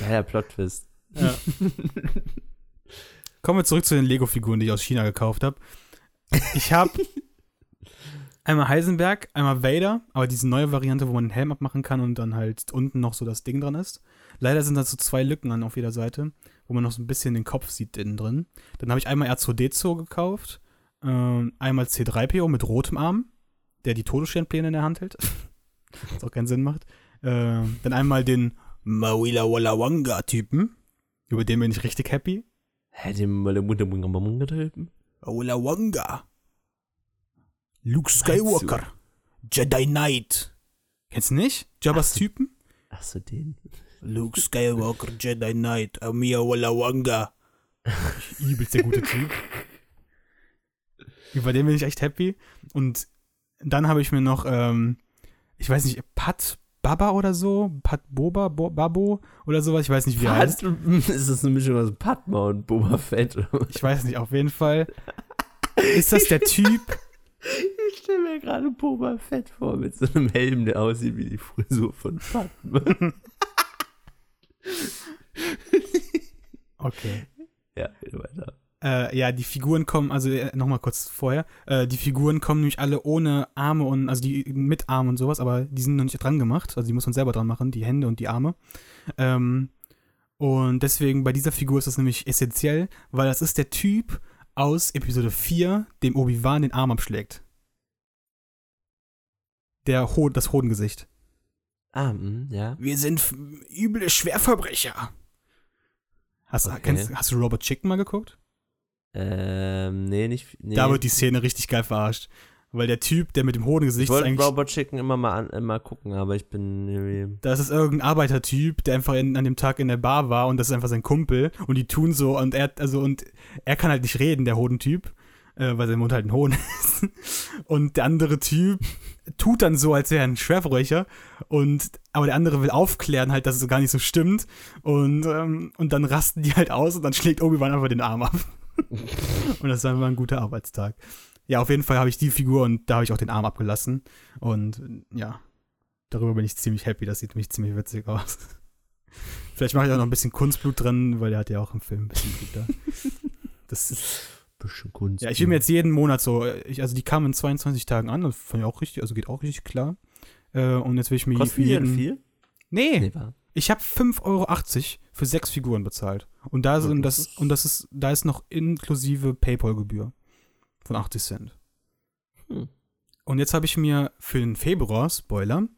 Geiler Plot-Twist. Ja. Kommen wir zurück zu den Lego-Figuren, die ich aus China gekauft habe. Ich habe einmal Heisenberg, einmal Vader, aber diese neue Variante, wo man den Helm abmachen kann und dann halt unten noch so das Ding dran ist. Leider sind da so zwei Lücken an auf jeder Seite, wo man noch so ein bisschen den Kopf sieht innen drin. Dann habe ich einmal R2D2 gekauft, ähm, einmal C3PO mit rotem Arm, der die Todessternpläne in der Hand hält. Was auch keinen Sinn macht. Ähm, dann einmal den Mawila Walla Wanga Typen, über den bin ich richtig happy. Hätte ihm mal den Mutter getreten? Walla Wanga. Luke Skywalker. Jedi Knight. Kennst du nicht? Jabba's Ach so. Typen? Achso, den. Luke Skywalker, Jedi Knight, Amia Walla Wanga. Übelst der gute Typ. Über den bin ich echt happy. Und dann habe ich mir noch, ähm, ich weiß nicht, Pat Baba oder so, Pat Boba, Bo, Babo oder sowas, ich weiß nicht, wie er heißt. Ist das eine Mischung aus Padma und Boba Fett? Ich weiß nicht, auf jeden Fall. Ist das der Typ? Ich stelle mir gerade Boba Fett vor mit so einem Helm, der aussieht wie die Frisur von Padma. Okay. ja, weiter. Äh, ja, die Figuren kommen, also äh, nochmal kurz vorher, äh, die Figuren kommen nämlich alle ohne Arme und, also die mit Armen und sowas, aber die sind noch nicht dran gemacht, also die muss man selber dran machen, die Hände und die Arme. Ähm, und deswegen bei dieser Figur ist das nämlich essentiell, weil das ist der Typ aus Episode 4, dem Obi-Wan den Arm abschlägt. Der Ho das Hodengesicht. Ah, mh, ja. Wir sind üble Schwerverbrecher. Hast, Okay. kennst, hast du Robert Chicken mal geguckt? Ähm, nee, nicht. Nee. Da wird die Szene richtig geil verarscht. Weil der Typ, der mit dem ich Hodengesicht ist wollte eigentlich. Robot Chicken immer mal, an, immer gucken, aber ich bin irgendwie. Das ist irgendein Arbeitertyp, der einfach in, an dem Tag in der Bar war und das ist einfach sein Kumpel und die tun so und er also und er kann halt nicht reden, der Hodentyp, äh, weil sein Mund halt ein Hoden ist. Und der andere Typ tut dann so, als wäre er ein Schwerverbrecher und aber der andere will aufklären halt, dass es so gar nicht so stimmt und ähm, und dann rasten die halt aus und dann schlägt Obi-Wan einfach den Arm ab. und das einfach ein guter Arbeitstag. Ja, auf jeden Fall habe ich die Figur und da habe ich auch den Arm abgelassen und ja, darüber bin ich ziemlich happy. Das sieht mich ziemlich witzig aus. Vielleicht mache ich auch noch ein bisschen Kunstblut drin, weil der hat ja auch im Film ein bisschen Blut da. Das ist, bisschen Kunst. Ja, ich will mir jetzt jeden Monat so, ich, also die kamen in 22 Tagen an, das fand ich auch richtig, also geht auch richtig klar. Äh, und jetzt will ich mir denn jeden. viel? Nee, Nee, war. Ich habe 5,80 Euro für sechs Figuren bezahlt. Und da sind das und das ist, da ist noch inklusive PayPal-Gebühr von 80 Cent. Hm. Und jetzt habe ich mir für den Februar, Spoiler,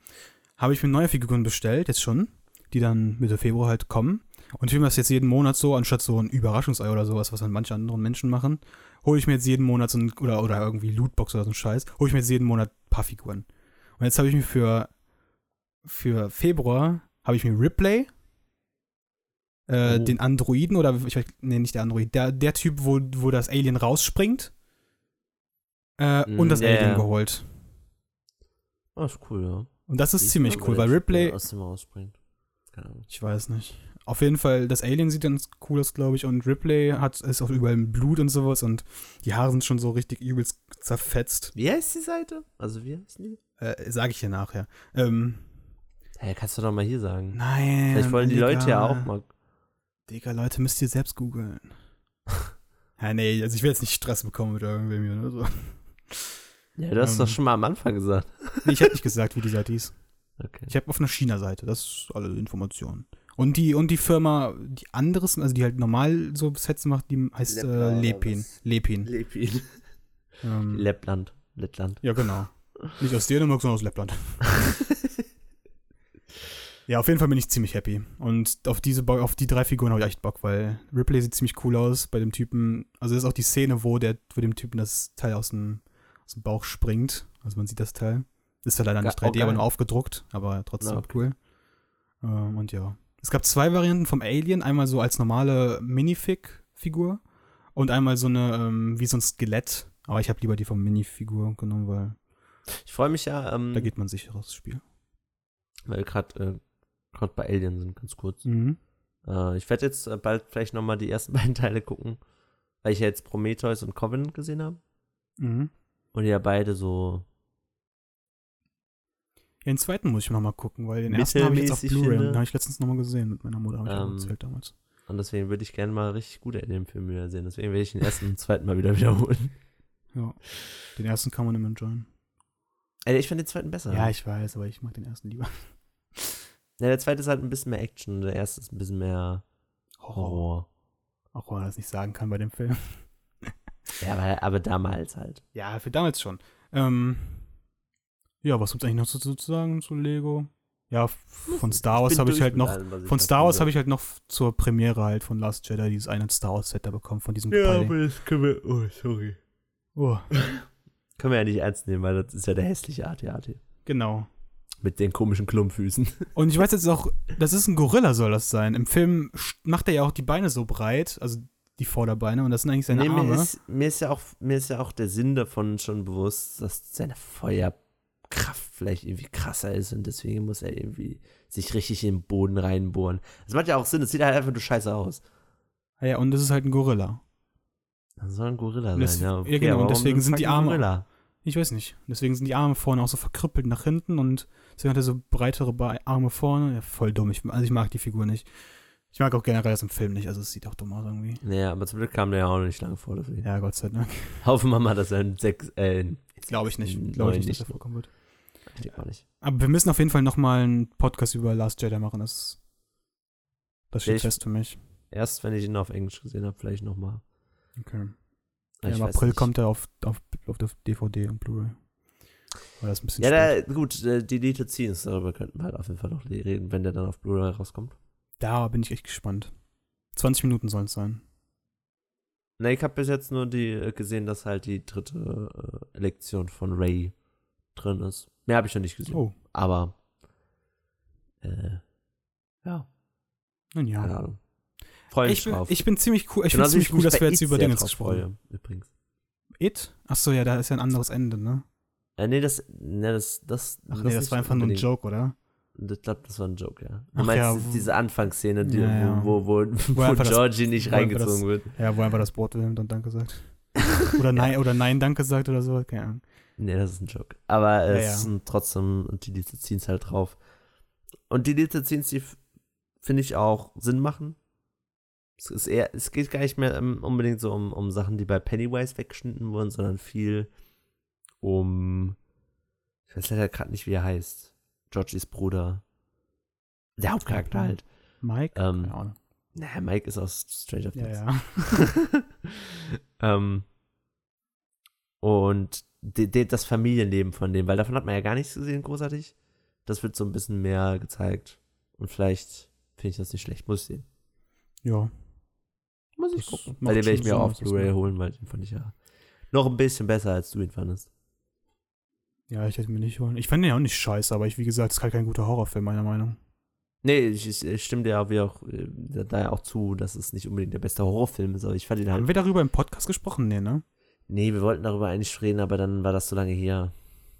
habe ich mir neue Figuren bestellt, jetzt schon, die dann Mitte Februar halt kommen. Und ich will mir das jetzt jeden Monat so, anstatt so ein Überraschungsei oder sowas, was dann manche anderen Menschen machen, hole ich mir jetzt jeden Monat so ein, oder, oder irgendwie Lootbox oder so ein Scheiß, hole ich mir jetzt jeden Monat ein paar Figuren. Und jetzt habe ich mir für, für Februar, habe ich mir Ripley, äh, Oh. den Androiden oder, ich weiß, nee, nicht der Android, der, der Typ, wo, wo das Alien rausspringt, äh, Mm, und das ja, Alien ja. geholt. Oh, ist cool, ja. Und das ist Wie ziemlich cool, weil Ripley, Aus dem rausspringt. Ich weiß nicht. Auf jeden Fall, das Alien sieht ganz cool aus, glaube ich, und Ripley hat, ist auch überall Blut und sowas und die Haare sind schon so richtig übelst zerfetzt. Wie heißt die Seite? Also wie heißt die? Äh, sag ich dir nachher. Ähm, Hä, kannst du doch mal hier sagen. nein. Vielleicht wollen die Digga. Leute ja auch mal. Digga, Leute, müsst ihr selbst googeln. ja, nee, also ich will jetzt nicht Stress bekommen mit irgendwem hier oder so. Ja, du hast Ähm. doch schon mal am Anfang gesagt. Nee, ich hab nicht gesagt, wie die Seite hieß. Okay. Ich habe auf einer China-Seite, das ist alle Informationen. Und die, und die Firma, die anderes, also die halt normal so Sets macht, die heißt äh, Lepin. was? Lepin. Lepin. Ähm, Lettland. Lettland. ja, genau. Nicht aus Dänemark, sondern aus Lettland. Ja, auf jeden Fall bin ich ziemlich happy. Und auf diese Bo auf die drei Figuren habe ich echt Bock, weil Ripley sieht ziemlich cool aus bei dem Typen. Also das ist auch die Szene, wo der, wo dem Typen das Teil aus dem, aus dem Bauch springt. Also man sieht das Teil. Ist ja leider nicht Ge- oh, 3D, aber nur aufgedruckt, aber trotzdem Na, okay. cool. Ähm, und ja. Es gab zwei Varianten vom Alien, einmal so als normale Minifig-Figur und einmal so eine, ähm, wie so ein Skelett. Aber ich habe lieber die vom Minifigur genommen, weil Ich freue mich ja, ähm, da geht man sicher aufs Spiel. weil wir gerade äh, grad bei Alien sind, ganz kurz. Mhm. Äh, ich werde jetzt äh, bald vielleicht nochmal die ersten beiden Teile gucken, weil ich ja jetzt Prometheus und Covenant gesehen habe. Mhm. Und ja beide so Ja, den zweiten muss ich noch mal gucken, weil den ersten habe ich jetzt auf Blu-ray. Den habe ich letztens noch mal gesehen mit meiner Mutter, habe ich Ähm, erzählt damals. Und deswegen würde ich gerne mal richtig gute Alien-Filme wieder sehen. Deswegen werde ich den ersten und zweiten mal wieder wiederholen. Ja. Den ersten kann man immer enjoyen. Ey, ich finde den zweiten besser. Ja, ich weiß, aber ich mag den ersten lieber. Ja, der zweite ist halt ein bisschen mehr Action. Der erste ist ein bisschen mehr Horror. Auch wenn man das nicht sagen kann bei dem Film. Ja, aber, aber damals halt. Ja, für damals schon. Ähm, ja, was gibt's eigentlich noch so, so zu sagen zu Lego? Ja, von Star Wars habe ich halt noch, allem, von Star Wars habe ich halt noch zur Premiere halt von Last Jedi dieses eine Star Wars Set da bekommen, von diesem Ja, Palais. aber das können wir. Oh, sorry. Oh, Können wir ja nicht ernst nehmen, weil das ist ja der hässliche AT-AT. genau. Mit den komischen Klumpfüßen. Und ich weiß jetzt auch, das ist ein Gorilla, soll das sein. Im Film macht er ja auch die Beine so breit, also die Vorderbeine, und das sind eigentlich seine Nee, Arme. mir, ist, mir, ist ja auch, mir ist ja auch der Sinn davon schon bewusst, dass seine Feuerkraft vielleicht irgendwie krasser ist und deswegen muss er irgendwie sich richtig in den Boden reinbohren. Das macht ja auch Sinn, es sieht halt einfach nur scheiße aus. Ja, und das ist halt ein Gorilla. Das soll ein Gorilla sein, Das- ja. ja, genau, und deswegen sind die Arme- Gorilla? Ich weiß nicht. Deswegen sind die Arme vorne auch so verkrüppelt nach hinten und deswegen hat er so breitere Arme vorne. Ja, voll dumm. Ich, also ich mag die Figur nicht. Ich mag auch generell das im Film nicht, also es sieht auch dumm aus irgendwie. Naja, aber zum Glück kam der ja auch noch nicht lange vor, deswegen. Ja, Gott sei Dank. Hoffen wir mal, dass er in sechs, äh, Glaube ich nicht. Glaube ich nicht, dass er vorkommen wird. Ich nicht. Aber wir müssen auf jeden Fall nochmal einen Podcast über Last Jedi machen. Das, das steht Ich- fest für mich. Erst, wenn ich ihn auf Englisch gesehen habe, vielleicht nochmal. Okay. Ja, Im April nicht. kommt er auf, auf, auf der DVD und Blu-ray. Weil das ein bisschen Ja, da, gut, äh, Deleted Scenes, darüber könnten wir halt auf jeden Fall noch reden, wenn der dann auf Blu-ray rauskommt. Da bin ich echt gespannt. 20 Minuten sollen es sein. Ne, ich habe bis jetzt nur die äh, gesehen, dass halt die dritte äh, Lektion von Ray drin ist. Mehr habe ich noch nicht gesehen. Oh, Aber äh, ja, nun keine ja. Ahnung. Freue mich Ich bin, drauf. ich bin ziemlich cool. Ich wie ziemlich cool, dass wir jetzt über sehr Dinge drauf gesprochen haben. übrigens. It? Achso, ja, da ist ja ein anderes Ende, ne? Äh, nee, das, ne, das, das, Ach nee, das nicht war einfach nur ein unbedingt. Joke, oder? Ich glaube, das war ein Joke, ja. Du Ach meinst ja, die- wo- diese Anfangsszene, die, Ja, ja. wo, wo, wo, wo, das- Georgie nicht wo einfach das- reingezogen wird. Ja, wo einfach das Brot nimmt und Danke sagt. Oder nein, oder nein, Danke sagt oder so. Keine Ahnung. Nee, das ist ein Joke. Aber Ja, es ja. sind trotzdem die Deleted Scenes halt drauf. Und die Deleted Scenes, die finde ich auch Sinn machen. Es, ist eher, es geht gar nicht mehr um, unbedingt so um, um Sachen, die bei Pennywise weggeschnitten wurden, sondern viel um. Ich weiß leider gerade nicht, wie er heißt. Georgies Bruder. Der Hauptcharakter halt. Mike? Ähm, Keine Ahnung. Naja, Mike ist aus Stranger Ja, Things. ja. ähm, und de, de, das Familienleben von dem, weil davon hat man ja gar nichts gesehen, großartig. Das wird so ein bisschen mehr gezeigt. Und vielleicht finde ich das nicht schlecht. Muss ich sehen. Ja. Muss ich Das gucken. Weil den werde ich mir auch auf Blu-ray holen, weil den fand ich ja noch ein bisschen besser, als du ihn fandest. Ja, ich hätte mir nicht holen. Ich fand den ja auch nicht scheiße, aber ich, wie gesagt, es ist halt kein guter Horrorfilm, meiner Meinung. Nee, ich, ich, ich stimme dir auch, wie auch äh, da ja auch zu, dass es nicht unbedingt der beste Horrorfilm ist, aber ich fand ihn halt. Haben wir darüber im Podcast gesprochen? Nee, ne? Nee, wir wollten darüber eigentlich reden, aber dann war das so lange her.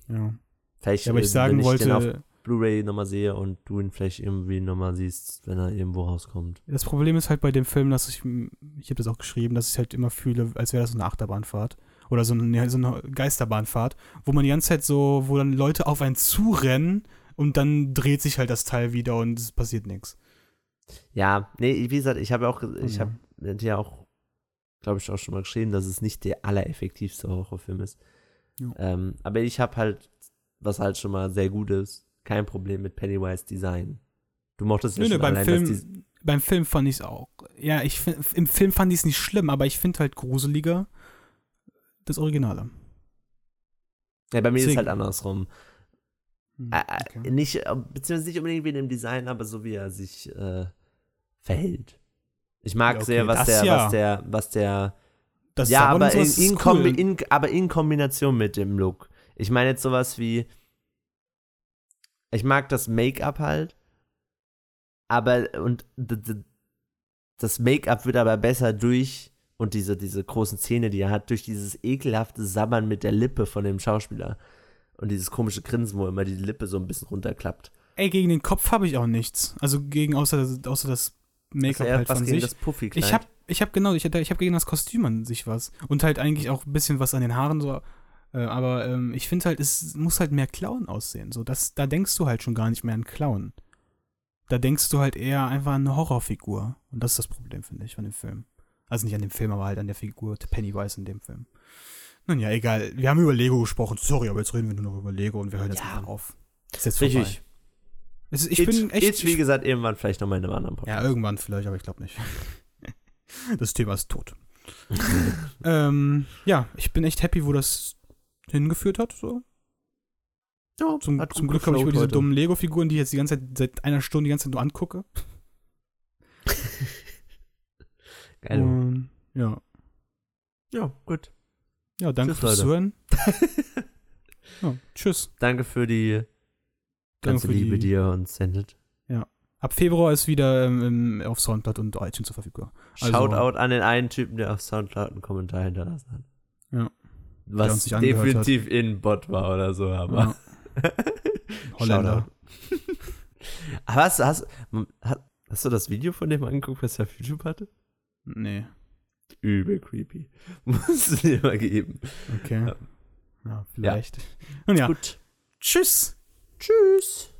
Ja. Vielleicht, Ja, aber äh, ich sagen den auf wollte, Blu-ray nochmal sehe und du ihn vielleicht irgendwie nochmal siehst, wenn er irgendwo rauskommt. das Problem ist halt bei dem Film, dass ich, ich habe das auch geschrieben, dass ich halt immer fühle, als wäre das so eine Achterbahnfahrt. Oder so eine, ja, so eine Geisterbahnfahrt, wo man die ganze Zeit so, wo dann Leute auf einen zurennen und dann dreht sich halt das Teil wieder und es passiert nichts. Ja, nee, wie gesagt, ich habe auch, ich Ja. habe dir auch, glaube ich, auch schon mal geschrieben, dass es nicht der allereffektivste Horrorfilm ist. Ja. Ähm, aber ich habe halt, was halt schon mal sehr gut ist, kein Problem mit Pennywise Design. Du mochtest ja Nö, nö, schon beim allein, Film, beim Film fand ich es auch. Ja, ich im Film fand ich es nicht schlimm, aber ich finde halt gruseliger das Originale. ja, bei mir ist deswegen- halt andersrum. Hm, okay. nicht, beziehungsweise nicht unbedingt wegen dem Design, aber so wie er sich äh, verhält. Ich mag Ja, okay, sehr, was der, ja. was der, was der Das ja, aber in, in, Kombi cool. in, aber in Kombination mit dem Look. Ich meine jetzt sowas wie, ich mag das Make-up halt, aber und das Make-up wird aber besser durch und diese, diese großen Zähne, die er hat, durch dieses ekelhafte Sabbern mit der Lippe von dem Schauspieler. Und dieses komische Grinsen, wo immer die Lippe so ein bisschen runterklappt. Ey, gegen den Kopf habe ich auch nichts. Also gegen außer, außer das Make-up Also halt von gegen sich. Ich habe ich hab genau, ich, ich habe gegen das Kostüm an sich was. Und halt eigentlich auch ein bisschen was an den Haaren so. Äh, aber ähm, ich finde halt, es muss halt mehr Clown aussehen. So, das, da denkst du halt schon gar nicht mehr an Clown. Da denkst du halt eher einfach an eine Horrorfigur. Und das ist das Problem, finde ich, von dem Film. Also nicht an dem Film, aber halt an der Figur Pennywise in dem Film. Nun ja, egal. Wir haben über Lego gesprochen. Sorry, aber jetzt reden wir nur noch über Lego und wir hören jetzt Ja. einfach auf. Ist jetzt vorbei. Richtig. Es ist, ich Ich, bin echt. ich, wie gesagt, irgendwann vielleicht noch mal in einem anderen Podcast. Ja, irgendwann vielleicht, aber ich glaube nicht. Das Thema ist tot. ähm, ja, ich bin echt happy, wo das hingeführt hat. So. Ja, Zum, hat zum Glück habe ich über diese heute. dummen Lego-Figuren, die ich jetzt die ganze Zeit seit einer Stunde die ganze Zeit nur angucke. Geil. Und, ja. Ja, gut. ja, danke Tschüss, fürs Leute. Zuhören. ja, tschüss. Danke für die ganze für Liebe, die ihr uns sendet. Ab Februar ist wieder ähm, auf Soundcloud und iTunes zur Verfügung. Also- Shoutout an den einen Typen, der auf Soundcloud einen Kommentar hinterlassen hat. Was definitiv in Bot war oder so, aber. Ja. Holländer. Aber hast, hast, hast, hast du das Video von dem angeguckt, was er auf YouTube hatte? Nee, Übel creepy. Musst du dir mal geben. okay. Ja. Ja, vielleicht. Ja, Gut. tschüss. Tschüss.